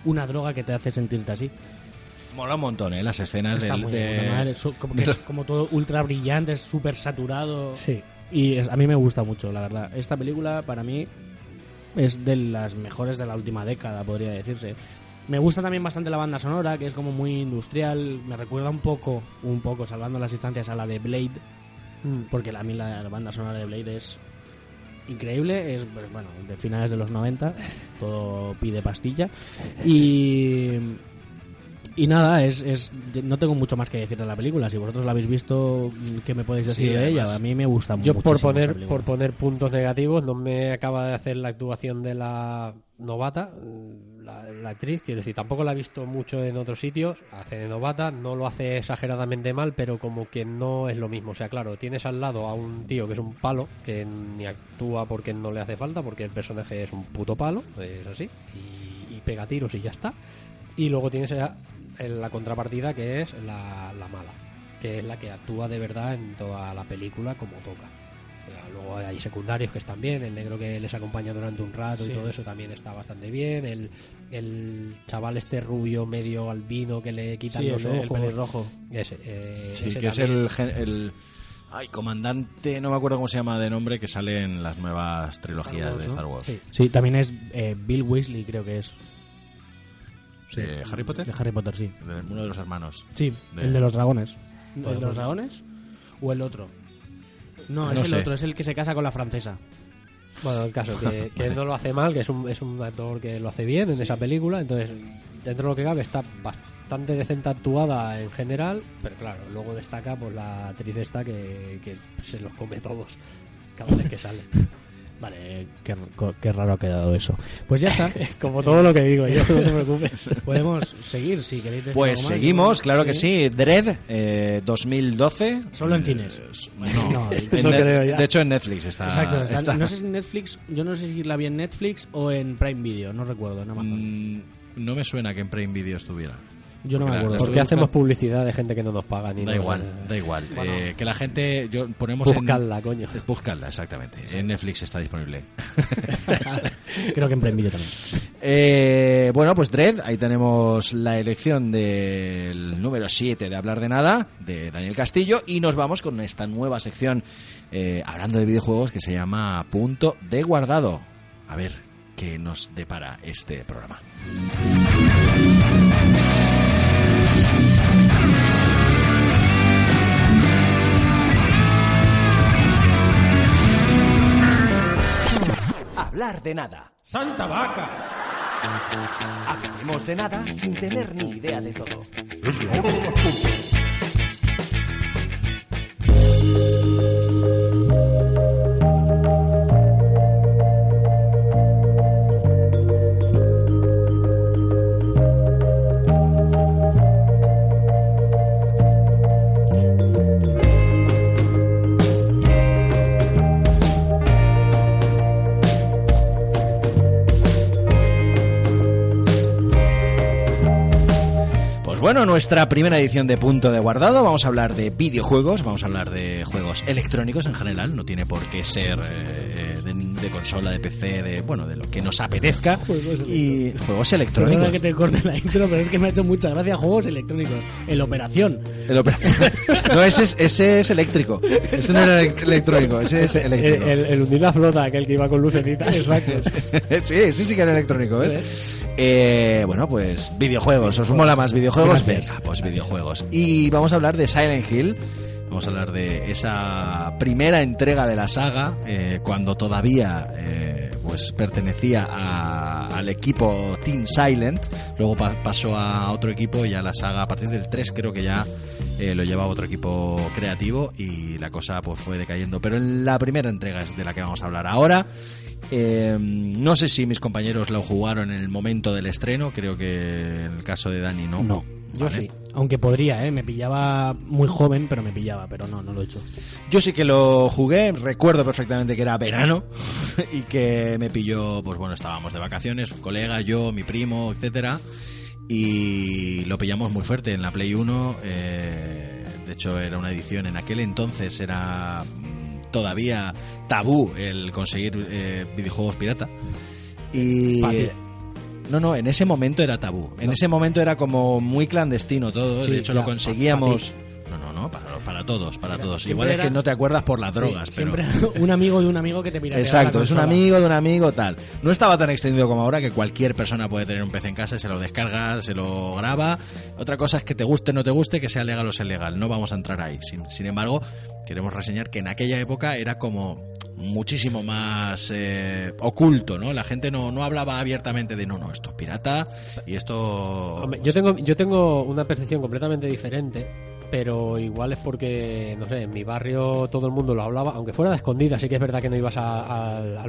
E: una droga que te hace sentirte así.
J: Mola un montón, ¿eh? Las escenas
E: Está
J: del,
E: muy
J: de...
E: como que es como todo ultra brillante, es súper saturado. Y es- a mí me gusta mucho, la verdad. Esta película para mí es de las mejores de la última década, podría decirse. Me gusta también bastante la banda sonora, que es como muy industrial. Me recuerda un poco, un poco, salvando las distancias, a la de Blade. Porque a mí la, la banda sonora de Blade es increíble. Es, pues, bueno, de finales de los 90. Todo pide pastilla. Y... Y nada, es, es no tengo mucho más que decir de la película. Si vosotros la habéis visto, ¿qué me podéis decir
D: Sí,
E: de ella? A mí me gusta mucho.
D: Yo por poner por poner puntos negativos no me acaba de hacer la actuación de la novata, mm, la, actriz, quiero decir, tampoco la he visto mucho en otros sitios, hace de novata, no lo hace exageradamente mal, pero como que no es lo mismo, o sea, claro, tienes al lado a un tío que es un palo, que ni actúa porque no le hace falta, porque el personaje es un puto palo, es así, y, pega tiros y ya está, y luego tienes la contrapartida que es la, la mala, que es la que actúa de verdad en toda la película como toca. Luego hay secundarios que están bien, el negro que les acompaña durante un rato
E: Sí.
D: y todo eso también está bastante bien, el, el chaval este rubio medio albino que le quitan
E: Sí,
D: los
E: el- el
D: ojos.
E: pelirrojo.
D: Ese, eh,
J: Sí,
D: ese
J: que es el, el ay, comandante, no me acuerdo cómo se llama de nombre, que sale en las nuevas trilogías de Star Wars.
E: Sí, también es eh, Bill Weasley, creo que es.
J: ¿De Harry Potter?
E: De Harry Potter, sí.
J: De uno de los hermanos.
E: Sí,
J: De-
E: el de los dragones. ¿El de los dragones? ¿O el otro? No,
J: No
E: es el otro, es el que se casa con la francesa.
D: Bueno, el caso que, que no lo hace mal, que es un, es un actor que lo hace bien en esa película, entonces dentro de lo que cabe está bastante decente actuada en general, pero claro, luego destaca pues la actriz esta que, que se los come todos cada vez que sale.
E: Vale, qué, qué raro ha quedado eso. Pues ya está.
D: Como todo lo que digo yo, no te preocupes.
E: Podemos seguir si queréis decir
C: Pues
E: algo más.
C: seguimos, claro que sí. Dread, eh, 2012.
E: Solo en cines.
C: No,
E: No,
C: en
E: creo ya.
C: De hecho, en Netflix está.
E: Exacto, está-
C: está-
E: no sé si en Netflix, yo no sé si la vi en Netflix o en Prime Video, no recuerdo, en Amazon.
J: Mm, no me suena que en Prime Video estuviera.
E: Yo no me acuerdo.
D: ¿Por qué hacemos publicidad de gente que no nos paga ni
J: Da igual, da igual.
D: Bueno.
J: Eh, que la gente, yo ponemos
D: Buscadla,
J: en...
D: coño.
J: Buscadla, exactamente. En Netflix está disponible.
E: Creo que en Video también.
C: Eh, bueno, pues Dread, ahí tenemos la elección del número 7 de Hablar de Nada, de Daniel Castillo, y nos vamos con esta nueva sección eh, hablando de videojuegos que se llama Punto de Guardado. A ver qué nos depara este programa.
A: Hablar de nada.
B: ¡Santa vaca!
A: Hablaremos de nada sin tener ni idea de todo.
C: Bueno, nuestra primera edición de Punto de Guardado. Vamos a hablar de videojuegos, vamos a hablar de juegos electrónicos en general. No tiene por qué ser eh, de, de consola, de PC, de bueno, de lo que nos apetezca. Y juegos electrónicos.
E: Perdona que te corte la intro, pero es que me ha hecho mucha gracia juegos electrónicos. El Operación.
C: El opera- no, ese es, ese es eléctrico. Ese no era electrónico, ese es
D: El,
C: eléctrico.
D: el, el hundir la flota, aquel que iba con lucecitas.
C: Exacto. sí, ese sí que era electrónico, ¿ves? Eh, bueno, pues videojuegos. ¿Os mola más videojuegos Pues pues videojuegos. Y vamos a hablar de Silent Hill. Vamos a hablar de esa primera entrega de la saga, eh, cuando todavía eh, pues pertenecía a- al equipo Team Silent. Luego pa- pasó a otro equipo y a la saga a partir del 3 creo que ya eh, lo llevaba otro equipo creativo y la cosa pues fue decayendo. Pero en la primera entrega es de la que vamos a hablar ahora. Eh, no sé si mis compañeros lo jugaron en el momento del estreno, creo que en el caso de Dani no.
E: No.
D: Yo
C: Vale.
D: sí.
E: Aunque podría, ¿eh? Me pillaba muy joven, pero me pillaba. Pero no, no lo he hecho.
C: Yo sí que lo jugué, recuerdo perfectamente que era verano y que me pilló, pues bueno, estábamos de vacaciones, un colega, yo, mi primo, etcétera, y lo pillamos muy fuerte en la Play 1. eh, de hecho, era una edición en aquel entonces era mm, todavía tabú el conseguir eh, videojuegos pirata. Y
E: Fácil.
C: no, no, en ese momento era tabú. En ese momento era como muy clandestino todo.
E: Sí,
C: de hecho,
E: ya,
C: lo conseguíamos. No, para, para todos, para
E: Mira,
C: todos. Igual es que no te acuerdas por las drogas,
E: Sí,
C: pero.
E: Siempre un amigo de un amigo que te pirateaba
C: Exacto,
E: la
C: es un amigo de un amigo, tal. No estaba tan extendido como ahora que cualquier persona puede tener un PC en casa, se lo descarga, se lo graba. Otra cosa es que te guste o no te guste, que sea legal o sea legal. No vamos a entrar ahí. Sin, sin embargo, queremos reseñar que en aquella época era como muchísimo más eh, oculto, ¿no? La gente no, no hablaba abiertamente de no, no, esto es pirata y esto...
D: Hombre, yo tengo yo tengo una percepción completamente diferente, pero igual es porque, no sé, en mi barrio todo el mundo lo hablaba, aunque fuera de escondida, sí que es verdad que no ibas a, a- a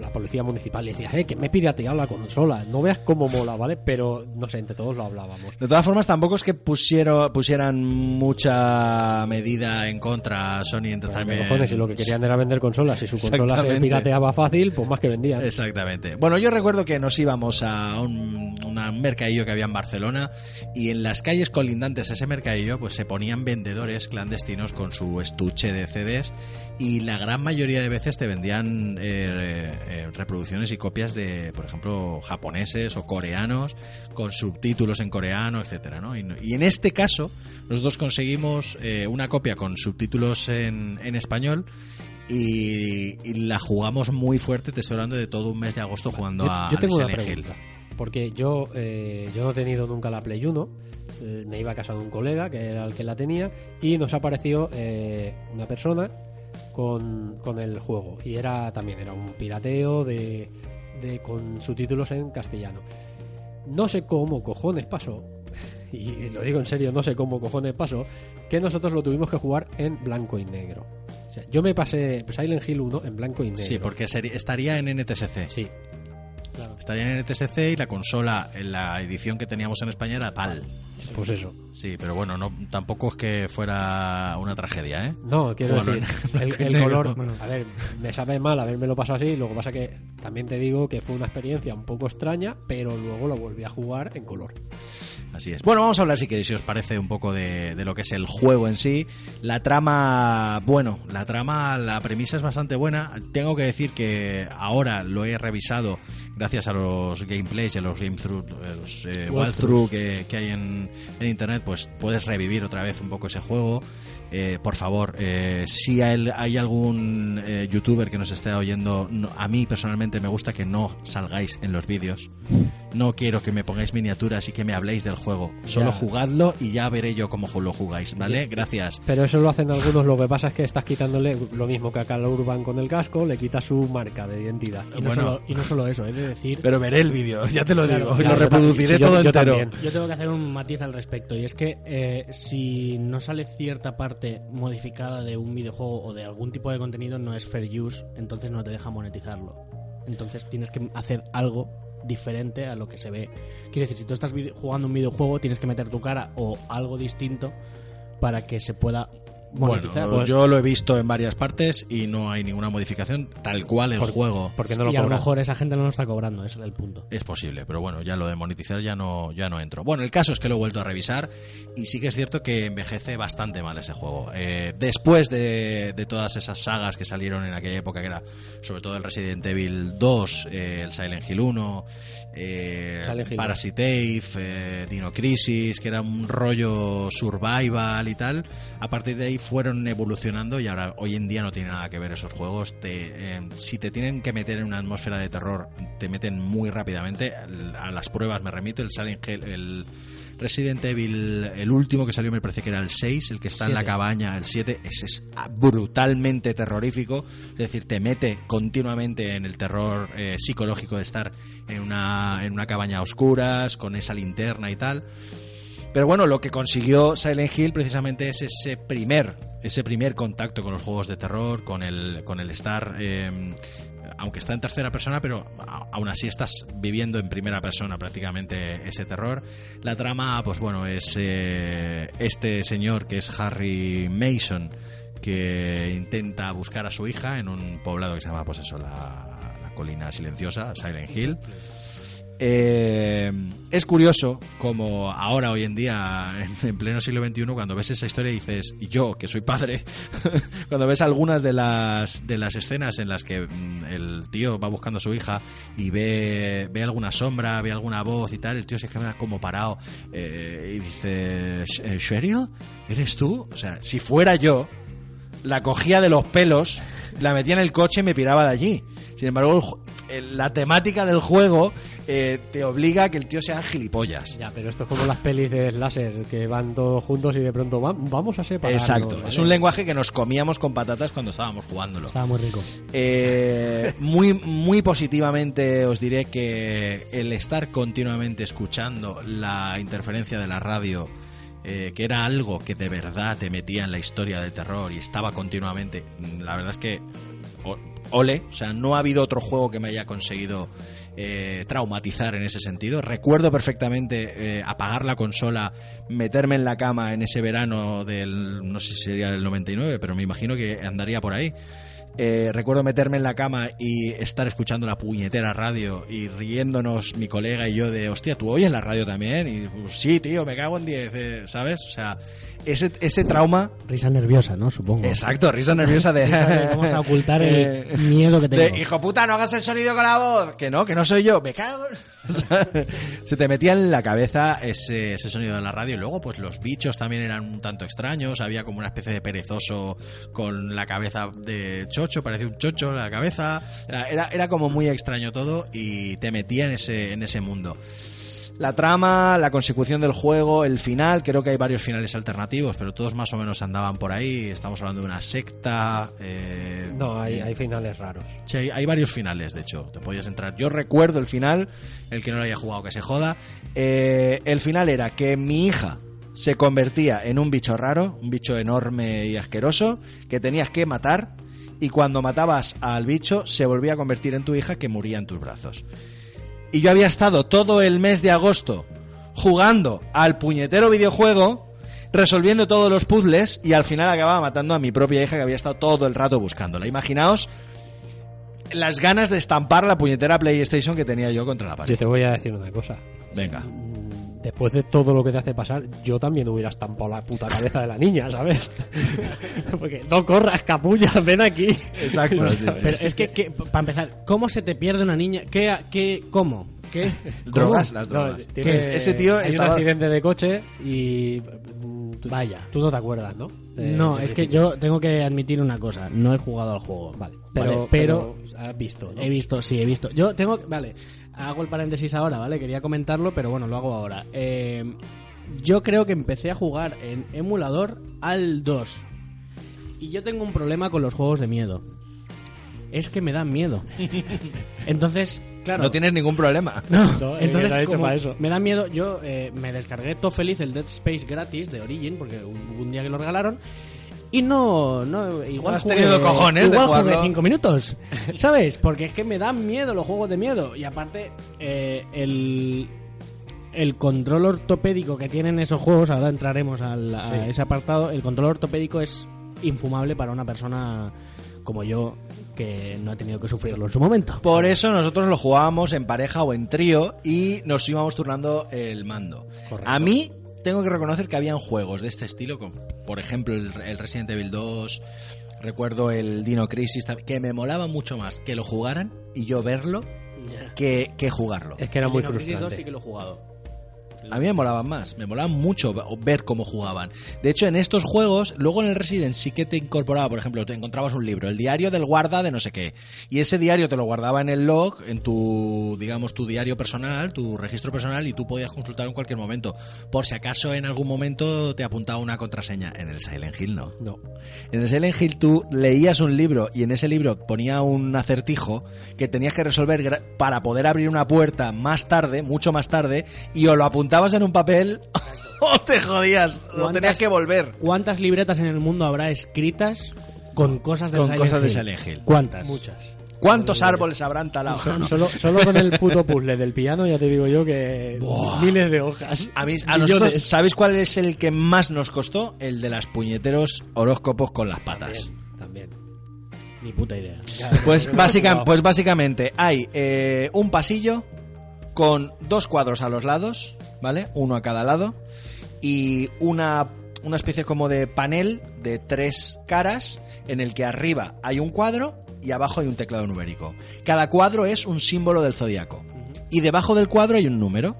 D: la policía municipal y decías, eh, que me he pirateado la consola, no veas cómo mola, ¿vale? Pero, no sé, entre todos lo hablábamos.
C: De todas formas, tampoco es que pusieron, pusieran mucha medida en contra a Sony
D: ¿Qué
C: Entertainment.
D: cojones? Si lo que querían era vender consolas, si su consola se pirateaba fácil, pues más que vendían.
C: Exactamente. Bueno, yo recuerdo que nos íbamos a un, un mercadillo que había en Barcelona y en las calles colindantes a ese mercadillo pues se ponían vendedores clandestinos con su estuche de CDs y la gran mayoría de veces te vendían eh, eh, reproducciones y copias de, por ejemplo, japoneses o coreanos con subtítulos en coreano, etcétera, ¿no? Y, en este caso nosotros conseguimos eh, una copia con subtítulos en, en español y, y la jugamos muy fuerte, te estoy hablando de todo un mes de agosto jugando
D: Yo,
C: a
D: yo tengo una
C: Hill.
D: pregunta. Porque yo, eh, yo no he tenido nunca la Play 1. Eh, me iba a casa de un colega que era el que la tenía. Y nos apareció eh, una persona con, con el juego. Y era también era un pirateo de, de con subtítulos en castellano. No sé cómo cojones pasó. Y lo digo en serio, no sé cómo cojones pasó. Que nosotros lo tuvimos que jugar en blanco y negro. O sea, yo me pasé Silent Hill 1 en blanco y negro.
C: Sí, porque seri- estaría en NTSC.
D: Sí.
C: Estaría en NTSC y la consola, en la edición que teníamos en España era PAL.
D: Pues eso.
C: Sí, pero bueno, no tampoco es que fuera una tragedia, ¿eh?
D: No, quiero decir, el, el color, bueno, a ver, me sabe mal habérmelo pasado así, luego pasa que también te digo que fue una experiencia un poco extraña, pero luego lo volví a jugar en color.
C: Así es. Bueno, vamos a hablar, si queréis, si os parece, un poco de, de lo que es el juego en sí. La trama, bueno, la trama, la premisa es bastante buena. Tengo que decir que ahora lo he revisado gracias a los gameplays y a los game through, los eh, walkthrough que, que hay en, en internet, pues puedes revivir otra vez un poco ese juego. Eh, por favor, eh, si hay, hay algún eh, youtuber que nos esté oyendo, no- a mí personalmente me gusta que no salgáis en los vídeos. No quiero que me pongáis miniaturas y que me habléis del juego. Solo
D: Ya.
C: jugadlo y ya veré yo cómo lo jugáis, ¿vale? Gracias.
D: Pero eso lo hacen algunos, lo que pasa es que estás quitándole lo mismo que a Cal Urban con el casco, le quitas su marca de identidad.
E: Y no, solo, y no solo eso, es de decir...
C: Pero veré el vídeo, ya te lo
E: Claro,
C: digo, y lo reproduciré
D: yo-
C: todo
D: yo
C: entero.
D: también.
E: Yo tengo que hacer un matiz al respecto y es que eh, si no sale cierta parte modificada de un videojuego o de algún tipo de contenido no es fair use, entonces no te deja monetizarlo. Entonces tienes que hacer algo diferente a lo que se ve. Quiere decir, si tú estás jugando un videojuego tienes que meter tu cara o algo distinto para que se pueda monetizar.
C: Bueno,
E: Pues-
C: yo lo he visto en varias partes y no hay ninguna modificación, tal cual el
D: Por-
C: juego.
D: porque no lo
E: y a lo mejor esa gente no lo está cobrando, ese es el punto.
C: Es posible, pero bueno, ya lo de monetizar ya no, ya no entro. Bueno, el caso es que lo he vuelto a revisar y sí que es cierto que envejece bastante mal ese juego. Eh, después de, de todas esas sagas que salieron en aquella época, que era sobre todo el Resident Evil 2, eh, el Silent Hill 1, eh,
D: Silent Hill
C: Parasite Eve, eh, Dino Crisis, que era un rollo survival y tal, a partir de ahí fueron evolucionando y ahora hoy en día no tiene nada que ver esos juegos. Te, eh, si te tienen que meter en una atmósfera de terror, te meten muy rápidamente. A las pruebas me remito, el Silent Hill, el Resident Evil, el último que salió me parece que era el 6, el que está en la cabaña, el 7, ese es brutalmente terrorífico, es decir, te mete continuamente en el terror eh, psicológico de estar en una, en una cabaña a oscuras, con esa linterna y tal. Pero bueno, lo que consiguió Silent Hill precisamente es ese primer, ese primer contacto con los juegos de terror, con el, con el estar, eh, aunque está en tercera persona, pero aún así estás viviendo en primera persona prácticamente ese terror. La trama, pues bueno, es eh, este señor que es Harry Mason, que intenta buscar a su hija en un poblado que se llama, pues eso, la colina silenciosa, Silent Hill. Eh, es curioso como ahora, hoy en día, en, en pleno siglo XXI, cuando ves esa historia dices, y yo, que soy padre, cuando ves algunas de las, de las escenas en las que mm, el tío va buscando a su hija y ve, ve alguna sombra, ve alguna voz y tal, el tío se queda como parado eh, y dice, "Sh- eh, ¿Cheryl? ¿Eres tú? O sea, si fuera yo, la cogía de los pelos, la metía en el coche y me piraba de allí. Sin embargo, el la temática del juego eh, te obliga a que el tío sea gilipollas.
D: Ya, pero esto es como las pelis de láser, que van todos juntos y de pronto "Va- vamos a separarnos.
C: Exacto,
D: ¿vale?
C: es un lenguaje que nos comíamos con patatas cuando estábamos jugándolo.
E: Estaba muy rico.
C: Eh, muy, muy positivamente os diré que el estar continuamente escuchando la interferencia de la radio, eh, que era algo que de verdad te metía en la historia del terror y estaba continuamente, la verdad es que ole, o sea, no ha habido otro juego que me haya conseguido eh, traumatizar en ese sentido. Recuerdo perfectamente eh, apagar la consola, meterme en la cama en ese verano del, no sé si sería del 99, pero me imagino que andaría por ahí. Eh, recuerdo meterme en la cama y estar escuchando la puñetera radio y riéndonos mi colega y yo de, hostia, ¿tú oyes la radio también? Y pues, sí, tío, me cago en 10, eh", ¿sabes? O sea, ese, ese trauma...
E: Risa nerviosa, ¿no? Supongo.
C: Exacto, risa nerviosa de...
E: Vamos a ocultar el
C: Eh,
E: miedo que tengo.
C: de, hijo puta, no hagas el sonido con la voz. Que no, que no soy yo. Me cago. en-". O sea, Se te metía en la cabeza ese, ese sonido de la radio. Y luego, pues los bichos también eran un tanto extraños. Había como una especie de perezoso con la cabeza de chocho. Parecía un chocho en la cabeza. Era, era como muy extraño todo. Y te metía en ese, en ese mundo. La trama, la consecución del juego, el final, creo que hay varios finales alternativos, pero todos más o menos andaban por ahí. Estamos hablando de una secta. eh,
D: No, hay, hay finales raros.
C: Sí, hay, hay varios finales, de hecho. Te podías entrar. Yo recuerdo el final, el que no lo haya jugado que se joda. Eh, el final era que mi hija se convertía en un bicho raro, un bicho enorme y asqueroso, que tenías que matar. Y cuando matabas al bicho, se volvía a convertir en tu hija que moría en tus brazos. Y yo había estado todo el mes de agosto jugando al puñetero videojuego, resolviendo todos los puzzles y al final acababa matando a mi propia hija que había estado todo el rato buscándola. Imaginaos las ganas de estampar la puñetera PlayStation que tenía yo contra la
D: Yo
C: pared.
D: te voy a decir una cosa.
C: Venga.
D: Después de todo lo que te hace pasar, yo también hubiera estampado la puta cabeza de la niña, ¿sabes? Porque no corras, capulla, ven aquí.
C: Exacto, sí, sí.
E: Pero es que, que, para empezar, ¿cómo se te pierde una niña? ¿Qué? qué ¿Cómo? ¿Qué?
C: Drogas,
E: ¿Cómo?
C: las
D: No,
C: drogas. ese tío
D: hay
C: estaba-
D: un accidente de coche y mm,
E: Vaya.
D: Tú no te acuerdas, ¿no? De-
E: No, es que yo tengo que admitir una cosa. No he jugado al juego. Vale.
D: Pero,
E: Vale, pero,
D: has visto, ¿no?
E: He visto, sí, he visto. Yo tengo, vale, hago el paréntesis ahora, ¿vale? Quería comentarlo, pero bueno, lo hago ahora. Eh, yo creo que empecé a jugar en emulador al 2. Y yo tengo un problema con los juegos de miedo. Es que me dan miedo. Entonces, claro.
C: No tienes ningún problema.
D: No,
E: Entonces,
D: hecho
E: como
D: para eso.
E: me da miedo, yo eh, me descargué todo feliz el Dead Space gratis de Origin, porque hubo un día que lo regalaron. Y no, no, igual
C: has
E: jugué-
C: tenido cojones de
E: igual
C: jugarlo.
E: jugué cinco minutos, ¿sabes? Porque es que me dan miedo los juegos de miedo. Y aparte, eh, el, el control ortopédico que tienen esos juegos, ahora entraremos al, a
D: Sí.
E: ese apartado, el control ortopédico es infumable para una persona como yo, que no ha tenido que sufrirlo en su momento.
C: Por eso nosotros lo jugábamos en pareja o en trío y nos íbamos turnando el mando.
D: Correcto.
C: A mí tengo que reconocer que habían juegos de este estilo, como por ejemplo el, el Resident Evil 2, recuerdo el Dino Crisis, que me molaba mucho más que lo jugaran y yo verlo que, que jugarlo.
D: Es que era muy
E: Dino Crisis 2
D: frustrante.
E: sí que lo he jugado.
C: A mí me molaban más, me molaban mucho ver cómo jugaban. De hecho, en estos juegos, luego en el Resident sí que te incorporaba, por ejemplo, te encontrabas un libro, el diario del guarda de no sé qué, y ese diario te lo guardaba en el log, en tu, digamos, tu diario personal, tu registro personal, y tú podías consultar en cualquier momento, por si acaso en algún momento te apuntaba una contraseña. En el Silent Hill no.
D: No.
C: En el Silent Hill tú leías un libro y en ese libro ponía un acertijo que tenías que resolver para poder abrir una puerta más tarde, mucho más tarde, y o lo apuntabas en un papel o te jodías, o tenías que volver.
E: ¿Cuántas libretas en el mundo habrá escritas con cosas de
C: Con
E: Silent
C: cosas de
E: Hill?
C: Silent Hill.
E: ¿Cuántas?
D: Muchas.
C: ¿Cuántos árboles habrán talado?
D: Solo, solo con el puto puzzle del piano ya te digo yo que miles de hojas.
C: A mí, a
D: Millones.
C: nosotros, ¿sabéis cuál es el que más nos costó? El de las puñeteros horóscopos con las patas.
D: También.
E: Ni puta idea.
C: Pues, básica- pues básicamente hay eh, un pasillo con dos cuadros a los lados, ¿vale? Uno a cada lado. Y una, una especie como de panel de tres caras en el que arriba hay un cuadro y abajo hay un teclado numérico. Cada cuadro es un símbolo del zodiaco. Y debajo del cuadro hay un número.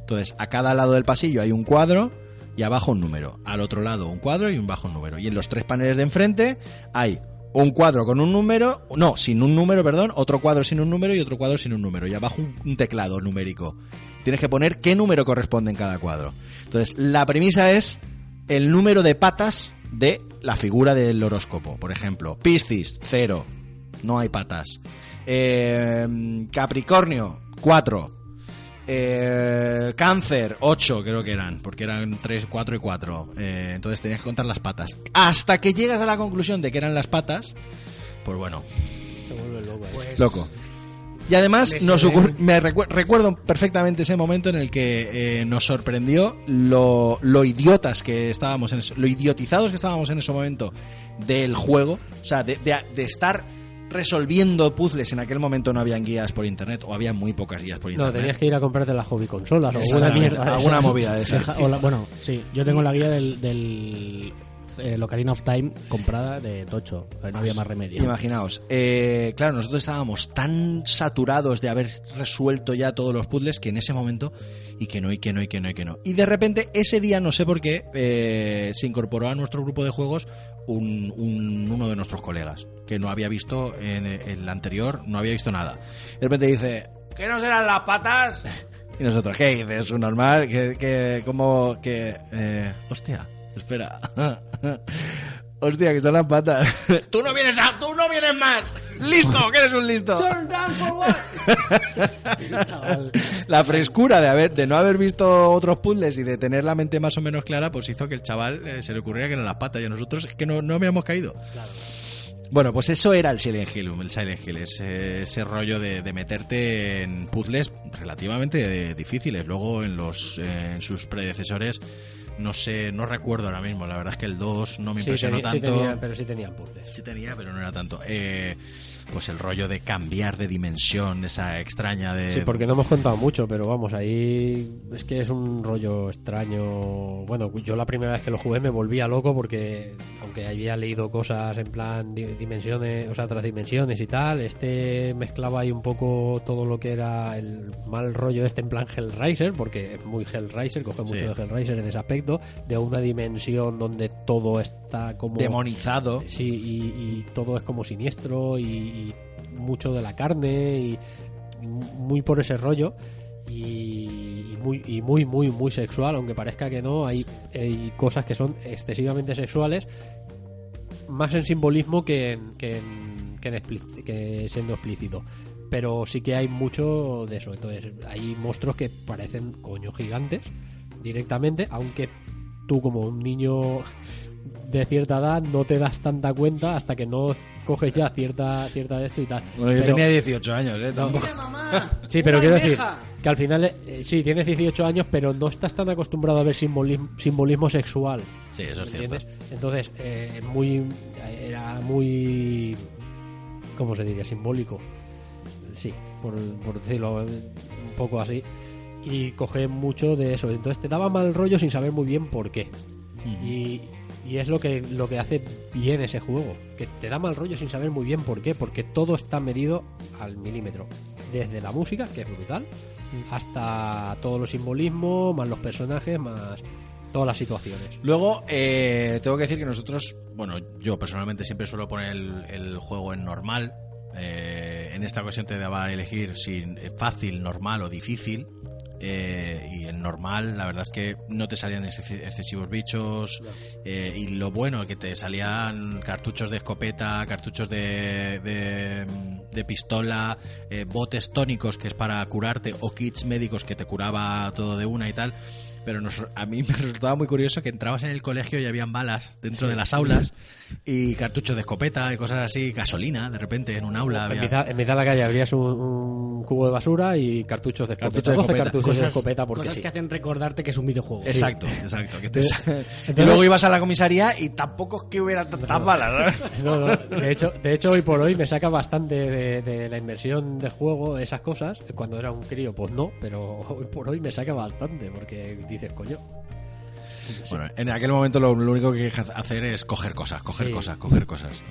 C: Entonces, a cada lado del pasillo hay un cuadro y abajo un número. Al otro lado un cuadro y un bajo un número. Y en los tres paneles de enfrente hay un cuadro con un número, no, sin un número, perdón, otro cuadro sin un número y otro cuadro sin un número. Y abajo un, un teclado numérico. Tienes que poner qué número corresponde en cada cuadro. Entonces, la premisa es el número de patas de la figura del horóscopo. Por ejemplo, Piscis, cero. No hay patas. Eh, Capricornio, 4. Eh, cáncer, 8 creo que eran, porque eran 3, 4 y 4. Eh, entonces tenías que contar las patas. Hasta que llegas a la conclusión de que eran las patas, pues bueno,
D: Se vuelve loco. ¿eh?
C: loco. Y además nos me recu- recuerdo perfectamente ese momento en el que eh, nos sorprendió lo, lo idiotas que estábamos en eso, lo idiotizados que estábamos en ese momento del juego, o sea, de, de- de estar resolviendo puzzles en aquel momento no habían guías por internet o había muy pocas guías por
D: No,
C: internet.
D: tenías que ir a comprarte las hobby consolas o alguna mierda. de
C: alguna
D: esas.
C: movida de
E: o la- bueno, sí, yo tengo la guía del, del eh, Ocarina of Time comprada de Tocho, no había más remedio.
C: Imaginaos, eh, claro, nosotros estábamos tan saturados de haber resuelto ya todos los puzzles que en ese momento, y que no, y que no, y que no, y que no. Y de repente, ese día, no sé por qué, eh, se incorporó a nuestro grupo de juegos un, un- uno de nuestros colegas, que no había visto en el anterior, no había visto nada. De repente dice, ¿qué no serán las patas? Y nosotros, ¿qué dices? ¿Un normal? que que como que... eh, hostia, espera. Hostia, que son las patas. tú no vienes a... tú no vienes más. Listo, que eres un listo. la frescura de haber de no haber visto otros puzzles y de tener la mente más o menos clara, pues hizo que el chaval eh, se le ocurriera que eran las patas y a nosotros es que no, no habíamos caído. Bueno, pues eso era el Silent Hill, el Silent Hill, ese, ese rollo de, de meterte en puzzles relativamente eh, difíciles. Luego en los eh, en sus predecesores no sé, no recuerdo ahora mismo, la verdad es que el 2 no me
D: Sí,
C: impresionó
D: tenía- sí
C: tanto.
D: tenía- pero sí tenían puzzles.
C: Sí tenía, pero no era tanto. Eh, pues el rollo de cambiar de dimensión, esa extraña de...
D: Sí, porque no hemos contado mucho, pero vamos, ahí es que es un rollo extraño. Bueno, yo la primera vez que lo jugué me volvía loco porque, aunque había leído cosas en plan di- dimensiones, o sea, otras dimensiones y tal, este mezclaba ahí un poco todo lo que era el mal rollo este en plan Hellraiser, porque es muy Hellraiser, coge mucho
C: Sí.
D: de Hellraiser en ese aspecto, de una dimensión donde todo está como...
C: Demonizado.
D: Sí, y, y todo es como siniestro y, y mucho de la carne y muy por ese rollo y, muy y muy muy muy sexual aunque parezca que no hay, hay cosas que son excesivamente sexuales más en simbolismo que en, que, en- que en que siendo explícito. Pero sí que hay mucho de eso. Entonces hay monstruos que parecen coño gigantes directamente aunque tú como un niño de cierta edad no te das tanta cuenta hasta que no coges ya cierta cierta de esto y tal
C: Bueno, yo
D: Pero-
C: tenía 18 años, ¿eh? Tampoco.
D: Sí, pero quiero decir que al final, eh, sí, tienes 18 años, pero no estás tan acostumbrado a ver simbolismo, simbolismo sexual.
C: Sí, eso es cierto.
D: Entonces, eh, muy, era muy, ¿cómo se diría? Simbólico. Sí, por, por decirlo un poco así. Y coge mucho de eso. Entonces te daba mal rollo sin saber muy bien por qué. Y Y es lo que, lo que hace bien ese juego. Que te da mal rollo sin saber muy bien por qué. Porque todo está medido al milímetro. Desde la música, que es brutal, hasta todos los simbolismos, más los personajes, más todas las situaciones.
C: Luego, eh, tengo que decir que nosotros, bueno, yo personalmente siempre suelo poner el, juego en normal. Eh, en esta ocasión te daba a elegir si eh, fácil, normal o difícil. Eh, y en normal, la verdad es que no te salían excesivos bichos. Eh, y lo bueno, que te salían cartuchos de escopeta, cartuchos de, de, pistola, eh, botes tónicos que es para curarte, o kits médicos que te curaba todo de una y tal pero a mí me resultaba muy curioso que entrabas en el colegio y habían balas dentro de las aulas y cartuchos de escopeta y cosas así, gasolina de repente en un aula.
D: En, mitad, de la calle abrías un, cubo de basura y cartuchos de escopeta.
C: Cartuchos de escopeta.
D: cartuchos de escopeta porque
E: cosas que hacen recordarte que es un videojuego.
C: Exacto, exacto. y luego ibas a la comisaría y tampoco es que hubiera tantas balas.
D: de, hecho, de hecho, hoy por hoy me saca bastante de, de la inversión del juego esas cosas. Cuando era un crío, pues no, pero hoy por hoy me saca bastante porque dices, coño.
C: Bueno, en aquel momento lo, único que hay que hacer es coger cosas, coger cosas, coger cosas.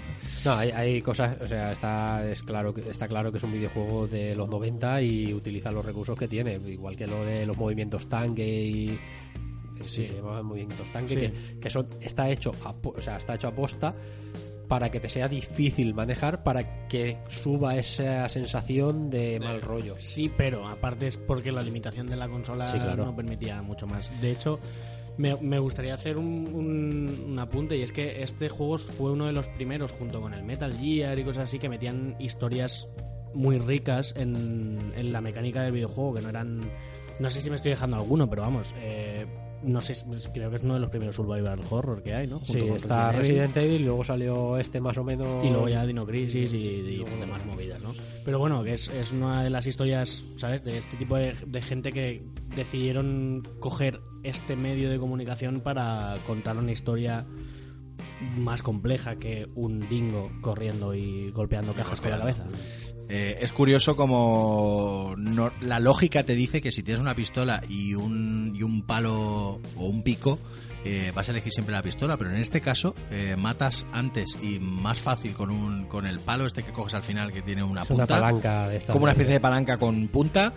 D: No, hay, cosas, o sea, está, es claro, está claro que es un videojuego de los 90 y utiliza los recursos que tiene, igual que lo de los movimientos tanque y... Sí, se llamaban movimientos tanque, que, son, está hecho, o sea, está hecho a posta para que te sea difícil manejar, para que suba esa sensación de mal rollo.
E: Sí, pero aparte es porque la limitación de la consola no permitía mucho más. De hecho, me, gustaría hacer un, apunte y es que este juego fue uno de los primeros, junto con el Metal Gear y cosas así, que metían historias muy ricas en, en la mecánica del videojuego, que no eran... No sé si me estoy dejando alguno, pero vamos, eh, no sé, creo que es uno de los primeros survival horror que hay, ¿no?
D: sí, está Resident, Evil, luego salió este más o menos...
E: Y luego ya Dino Crisis y, demás movidas, ¿no? Pero bueno, que es, es, una de las historias, ¿sabes? De este tipo de, gente que decidieron coger este medio de comunicación para contar una historia más compleja que un dingo corriendo y golpeando cajas con la cabeza.
C: Eh, es curioso como la lógica te dice que si tienes una pistola y un, y un palo o un pico, eh, vas a elegir siempre la pistola, pero en este caso eh, matas antes y más fácil con un con el palo este que coges al final que tiene una punta,
D: palanca
C: como una especie de palanca con punta,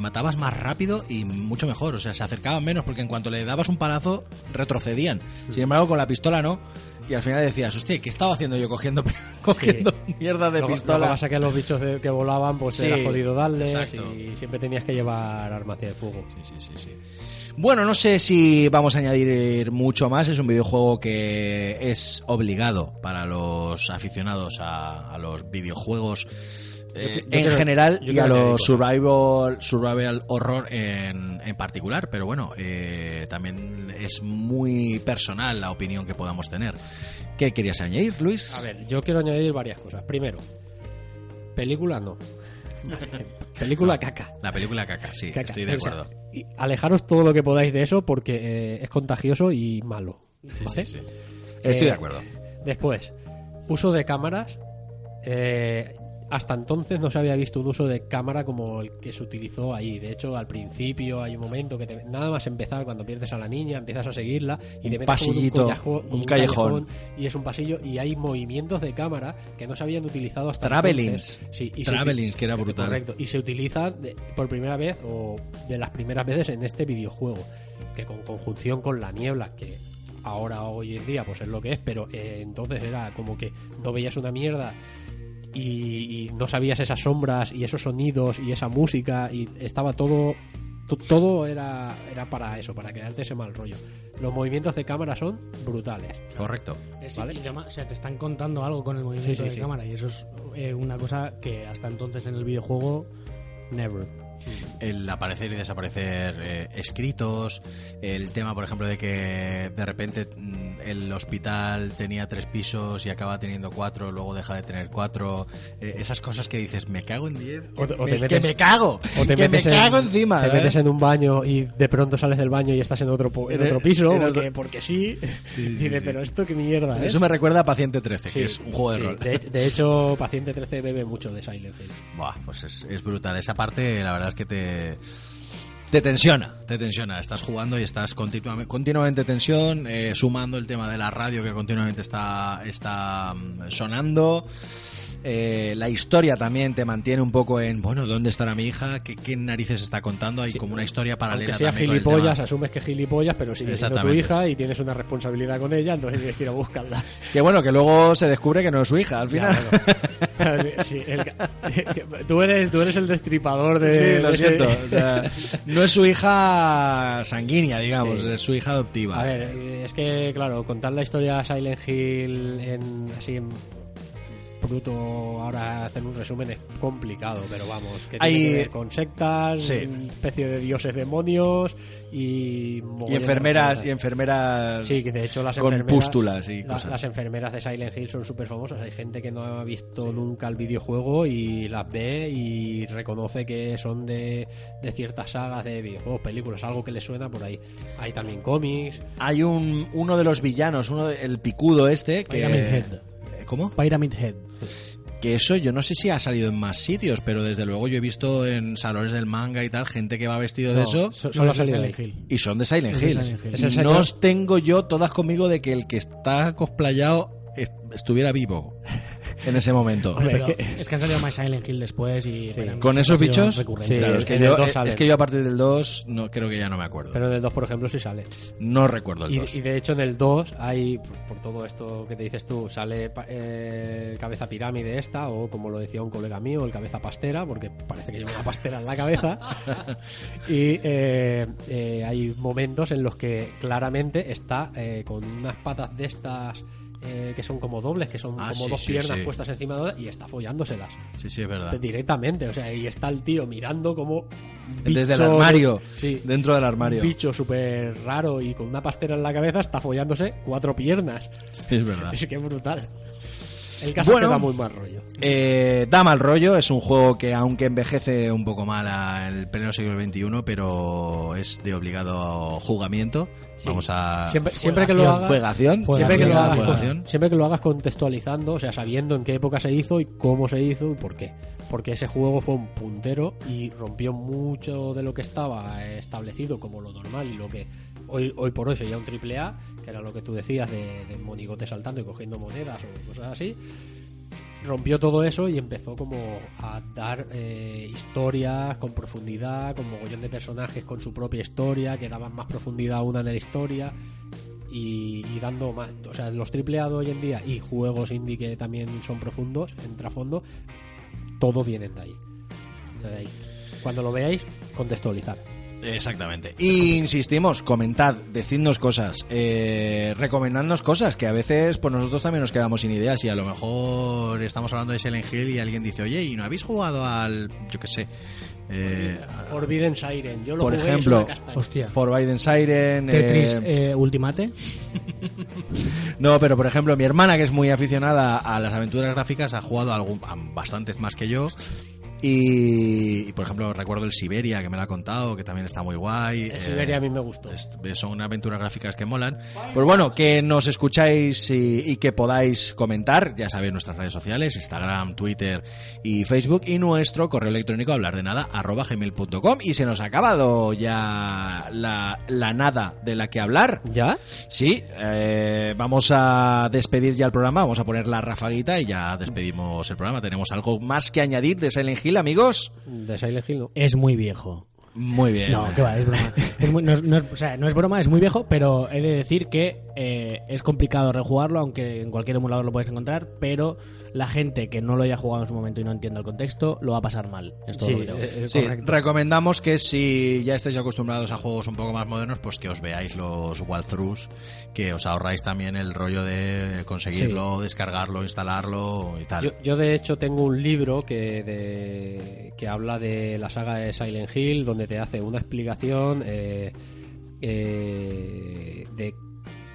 C: matabas más rápido y mucho mejor, o sea, se acercaban menos porque en cuanto le dabas un palazo retrocedían. Sin embargo, con la pistola no y al final decías, hostia, ¿qué estaba haciendo yo cogiendo, cogiendo mierda de pistola?
D: Lo que pasa que los bichos que volaban, pues era jodido darles y siempre tenías que llevar armas de fuego.
C: Sí, sí, sí, sí. Bueno, no sé si vamos a añadir mucho más. Es un videojuego que es obligado para los aficionados a, a los videojuegos eh, en general y a los survival, survival horror en, en particular, pero bueno, eh, también es muy personal la opinión que podamos tener. ¿Qué querías añadir, Luis?
D: A ver, yo quiero añadir varias cosas. Primero, película no. película caca.
C: La película caca, sí, estoy de acuerdo.
D: y alejaros todo lo que podáis de eso porque eh, es contagioso y malo.
C: Estoy de acuerdo.
D: Después, uso de cámaras. Eh, hasta entonces no se había visto un uso de cámara como el que se utilizó ahí. De hecho, al principio hay un momento que te, nada más empezar, cuando pierdes a la niña, empiezas a seguirla y
C: un pasillito, un, callejón,
D: y es un pasillo y hay movimientos de cámara que no se habían utilizado hasta
C: Travelings.
D: Sí, y
C: Travelings, que era brutal.
D: Correcto. Y se utiliza por primera vez o de las primeras veces en este videojuego, que con conjunción con la niebla, que ahora hoy en día pues es lo que es, pero eh, entonces era como que no veías una mierda y, no sabías esas sombras y esos sonidos y esa música y estaba todo todo era, era para eso, para crearte ese mal rollo. Los movimientos de cámara son brutales.
C: Correcto.
E: o sea, te están contando algo con el movimiento de cámara y eso es eh, una cosa que hasta entonces en el videojuego, never
C: el aparecer y desaparecer eh, escritos, el tema, por ejemplo, de que de repente mm, el hospital tenía tres pisos y acaba teniendo cuatro, luego deja de tener cuatro, eh, esas cosas que dices, me cago en diez, es que me cago, o te que me cago encima.
D: Te metes en un baño y de pronto sales del baño y estás en otro, en otro piso, porque, sí, pero esto qué mierda.
C: Eso me recuerda a Paciente 13, que es un juego de rol.
D: De, hecho, Paciente 13 bebe mucho de Silent Hill.
C: Buah, pues es, es brutal. Esa parte, la verdad que te te tensiona, te tensiona. Estás jugando y estás continuamente, continuamente tensión, eh, sumando el tema de la radio que continuamente está, está mm, sonando. Eh, la historia también te mantiene un poco en, bueno, ¿dónde estará mi hija? ¿Qué, qué narices está contando? Hay como una historia paralela.
D: Aunque sea gilipollas, asumes que es gilipollas, pero sigue siendo tu hija y tienes una responsabilidad con ella, entonces tienes que ir a buscarla.
C: Que bueno, que luego se descubre que no es su hija al
D: Ya,
C: final.
D: bueno. Sí, el- tú, eres, tú eres el destripador de...
C: Sí, lo
D: de ese-
C: siento. o sea, no es su hija sanguínea, digamos,
D: Sí.
C: es su hija adoptiva.
D: A ver, es que, claro, contar la historia de Silent Hill en, así en bruto, ahora hacer un resumen es complicado, pero vamos, que tiene
C: Hay-
D: que ver con sectas,
C: Sí.
D: especie de dioses demonios y...
C: y enfermeras, y enfermeras
D: Sí, que de hecho las
C: con
D: enfermeras,
C: pústulas y cosas.
D: las enfermeras de Silent Hill son súper famosas. Hay gente que no ha visto nunca el videojuego y las ve y reconoce que son de, de ciertas sagas de videojuegos, películas, algo que le suena por ahí. Hay también cómics.
C: Hay un uno de los villanos, uno de- el picudo este que. Eh, ¿Cómo?
E: Pyramid Head.
C: Que eso yo no sé si ha salido en más sitios, pero desde luego yo he visto en salones del manga y tal gente que va vestido de eso
D: so- solo
E: No, de
D: salido
E: Silent. Hill.
C: y son de Silent
E: de
C: Hill.
E: Silent
C: Y no os tengo yo todas conmigo de que el que está cosplayado est- estuviera vivo en ese momento.
E: Pero
D: es que-
E: es que han salido más Silent Hill después y... Pyramid
C: Con esos bichos.
D: Sí,
C: claro, es, que yo,
D: dos
C: es que yo a partir del 2 no, creo que ya no me acuerdo.
D: Pero en el 2, por ejemplo, sí sale.
C: no recuerdo el
D: Y,
C: 2.
D: y de hecho en el 2 hay, por, por todo esto que te dices tú, sale eh, el cabeza pirámide esta, o como lo decía un colega mío, el cabeza pastera, porque parece que lleva una pastera en la cabeza. y eh, eh, hay momentos en los que claramente está eh, con unas patas de estas eh, que son como dobles, que son
C: Ah,
D: como
C: sí,
D: dos
C: sí,
D: piernas
C: sí.
D: puestas encima de otra y está follándoselas
C: Sí, sí, es verdad.
D: directamente. O sea, y está el tío mirando como.
C: Desde el
D: bicho-
C: armario,
D: Sí,
C: dentro del armario.
D: un bicho súper raro y con una pastera en la cabeza está follándose cuatro piernas.
C: Es verdad.
D: Es que es brutal. El caso
C: Bueno.
D: es que da muy mal rollo.
C: Eh, da mal rollo, es un juego que aunque envejece un poco mal al pleno siglo XXI, pero es de obligado jugamiento. Vamos a...
D: Siempre, siempre que lo hagas,
C: Juegación.
D: siempre que lo
C: Obligada
D: hagas, con-
C: juegación.
D: siempre que lo hagas contextualizando, o sea, sabiendo en qué época se hizo y cómo se hizo y por qué. Porque ese juego fue un puntero y rompió mucho de lo que estaba establecido como lo normal y lo que hoy, hoy por hoy sería un triple A, que era lo que tú decías de, de monigote saltando y cogiendo monedas o cosas así. Rompió todo eso y empezó como a dar eh, historias con profundidad, con mogollón de personajes con su propia historia, que daban más profundidad a una de la historia y, y dando más. O sea, los triple A de hoy en día y juegos indie que también son profundos, en trasfondo, todo vienen de ahí. De ahí. Cuando lo veáis, contextualizar.
C: Exactamente. Y insistimos, comentad, decidnos cosas, eh, recomendadnos cosas, que a veces pues nosotros también nos quedamos sin ideas y a lo mejor estamos hablando de Silent Hill y alguien dice, oye, ¿y no habéis jugado al, yo qué sé, eh,
D: Forbidden Siren, yo lo
C: por
D: jugué
C: ejemplo.
E: Hostia.
C: Forbidden Siren?
E: Tetris
C: eh,
E: eh, Ultimate.
C: No, pero por ejemplo, mi hermana, que es muy aficionada a las aventuras gráficas, ha jugado a algún, a bastantes más que yo. Y, y, por ejemplo, recuerdo el Siberia, que me lo ha contado, que también está muy guay.
D: El
C: Eh,
D: Siberia a mí me gustó.
C: es- son aventuras gráficas que molan. Pues bueno, que nos escucháis y, y que podáis comentar, ya sabéis, nuestras redes sociales, Instagram, Twitter y Facebook, y nuestro correo electrónico hablar de nada, arroba gmail.com. Y se nos ha acabado ya la, la nada de la que hablar.
D: ¿Ya?
C: Sí, eh, vamos a despedir ya el programa, vamos a poner la rafaguita y ya despedimos el programa. ¿Tenemos algo más que añadir de Silent Hill, amigos?
D: De Silent Hill, ¿no?
E: Es muy viejo.
C: Muy bien.
E: No, que va, es broma. Es muy- no, es, no es- o sea, no es broma, es muy viejo, pero he de decir que eh, es complicado rejugarlo, aunque en cualquier emulador lo puedes encontrar, pero la gente que no lo haya jugado en su momento y no entienda el contexto, lo va a pasar mal. Es todo
D: Sí,
E: lo que tengo.
D: eh,
C: Sí,
D: correcto.
C: recomendamos que si ya estáis acostumbrados a juegos un poco más modernos, pues que os veáis los walkthroughs, que os ahorráis también el rollo de conseguirlo, descargarlo, instalarlo y tal.
D: Yo, yo, de hecho tengo un libro que de, que habla de la saga de Silent Hill donde te hace una explicación eh, eh, de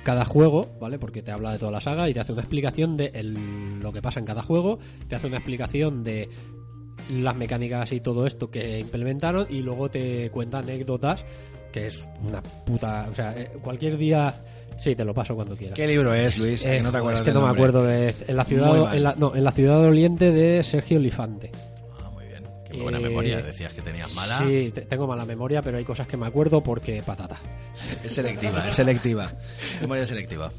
D: cada juego, ¿vale? Porque te habla de toda la saga y te hace una explicación de el- lo que pasa en cada juego, te hace una explicación de las mecánicas y todo esto que implementaron y luego te cuenta anécdotas que es una puta, o sea, eh, cualquier día sí te lo paso cuando quieras.
C: ¿Qué libro es, Luis?
D: Eh,
C: no te
D: joder,
C: acuerdas
D: es que no me acuerdo de en la ciudad en la, no, en la ciudad doliente de Sergio Lifante
C: Qué buena
D: Eh,
C: memoria, decías que tenías mala.
D: Sí, te- tengo mala memoria, pero hay cosas que me acuerdo porque patata.
C: Es selectiva, es selectiva. Memoria selectiva.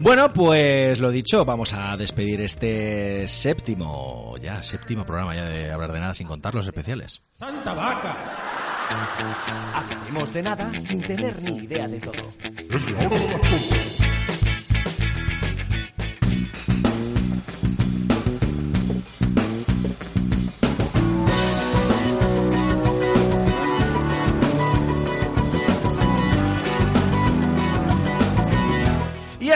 C: Bueno, pues lo dicho, vamos a despedir este séptimo, ya séptimo programa ya de hablar de nada sin contar los especiales.
B: ¡Santa vaca!
A: Hablaremos de nada sin tener ni idea de todo.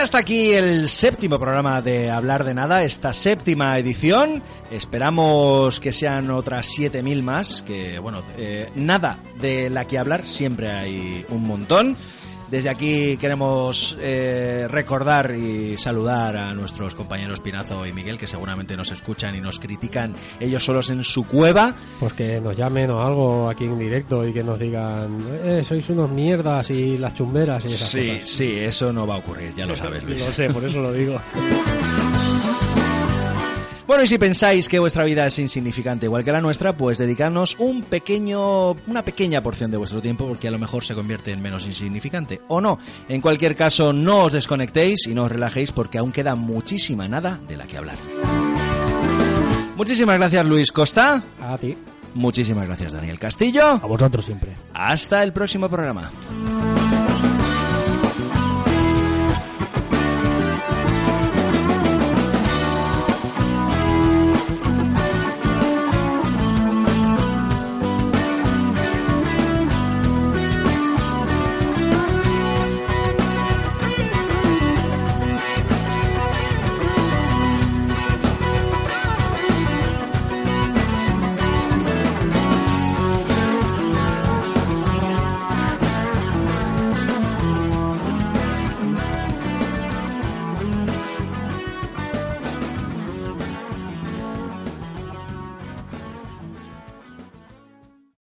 C: Hasta aquí el séptimo programa de Hablar de Nada, esta séptima edición. Esperamos que sean otras 7.000 más, que bueno, eh, nada de la que hablar, siempre hay un montón. Desde aquí queremos eh, recordar y saludar a nuestros compañeros Pinazo y Miguel, que seguramente nos escuchan y nos critican ellos solos en su cueva.
D: Pues que nos llamen o algo aquí en directo y que nos digan, eh, sois unos mierdas y las chumberas y esas
C: Sí,
D: cosas.
C: sí, eso no va a ocurrir, ya lo sabes, Luis.
D: Lo sé, por eso lo digo.
C: Bueno, y si pensáis que vuestra vida es insignificante igual que la nuestra, pues dedicadnos un pequeño, una pequeña porción de vuestro tiempo porque a lo mejor se convierte en menos insignificante. O no. En cualquier caso, no os desconectéis y no os relajéis porque aún queda muchísima nada de la que hablar. Muchísimas gracias, Luis Costa.
D: A ti.
C: Muchísimas gracias, Daniel Castillo.
D: A vosotros siempre.
C: Hasta el próximo programa.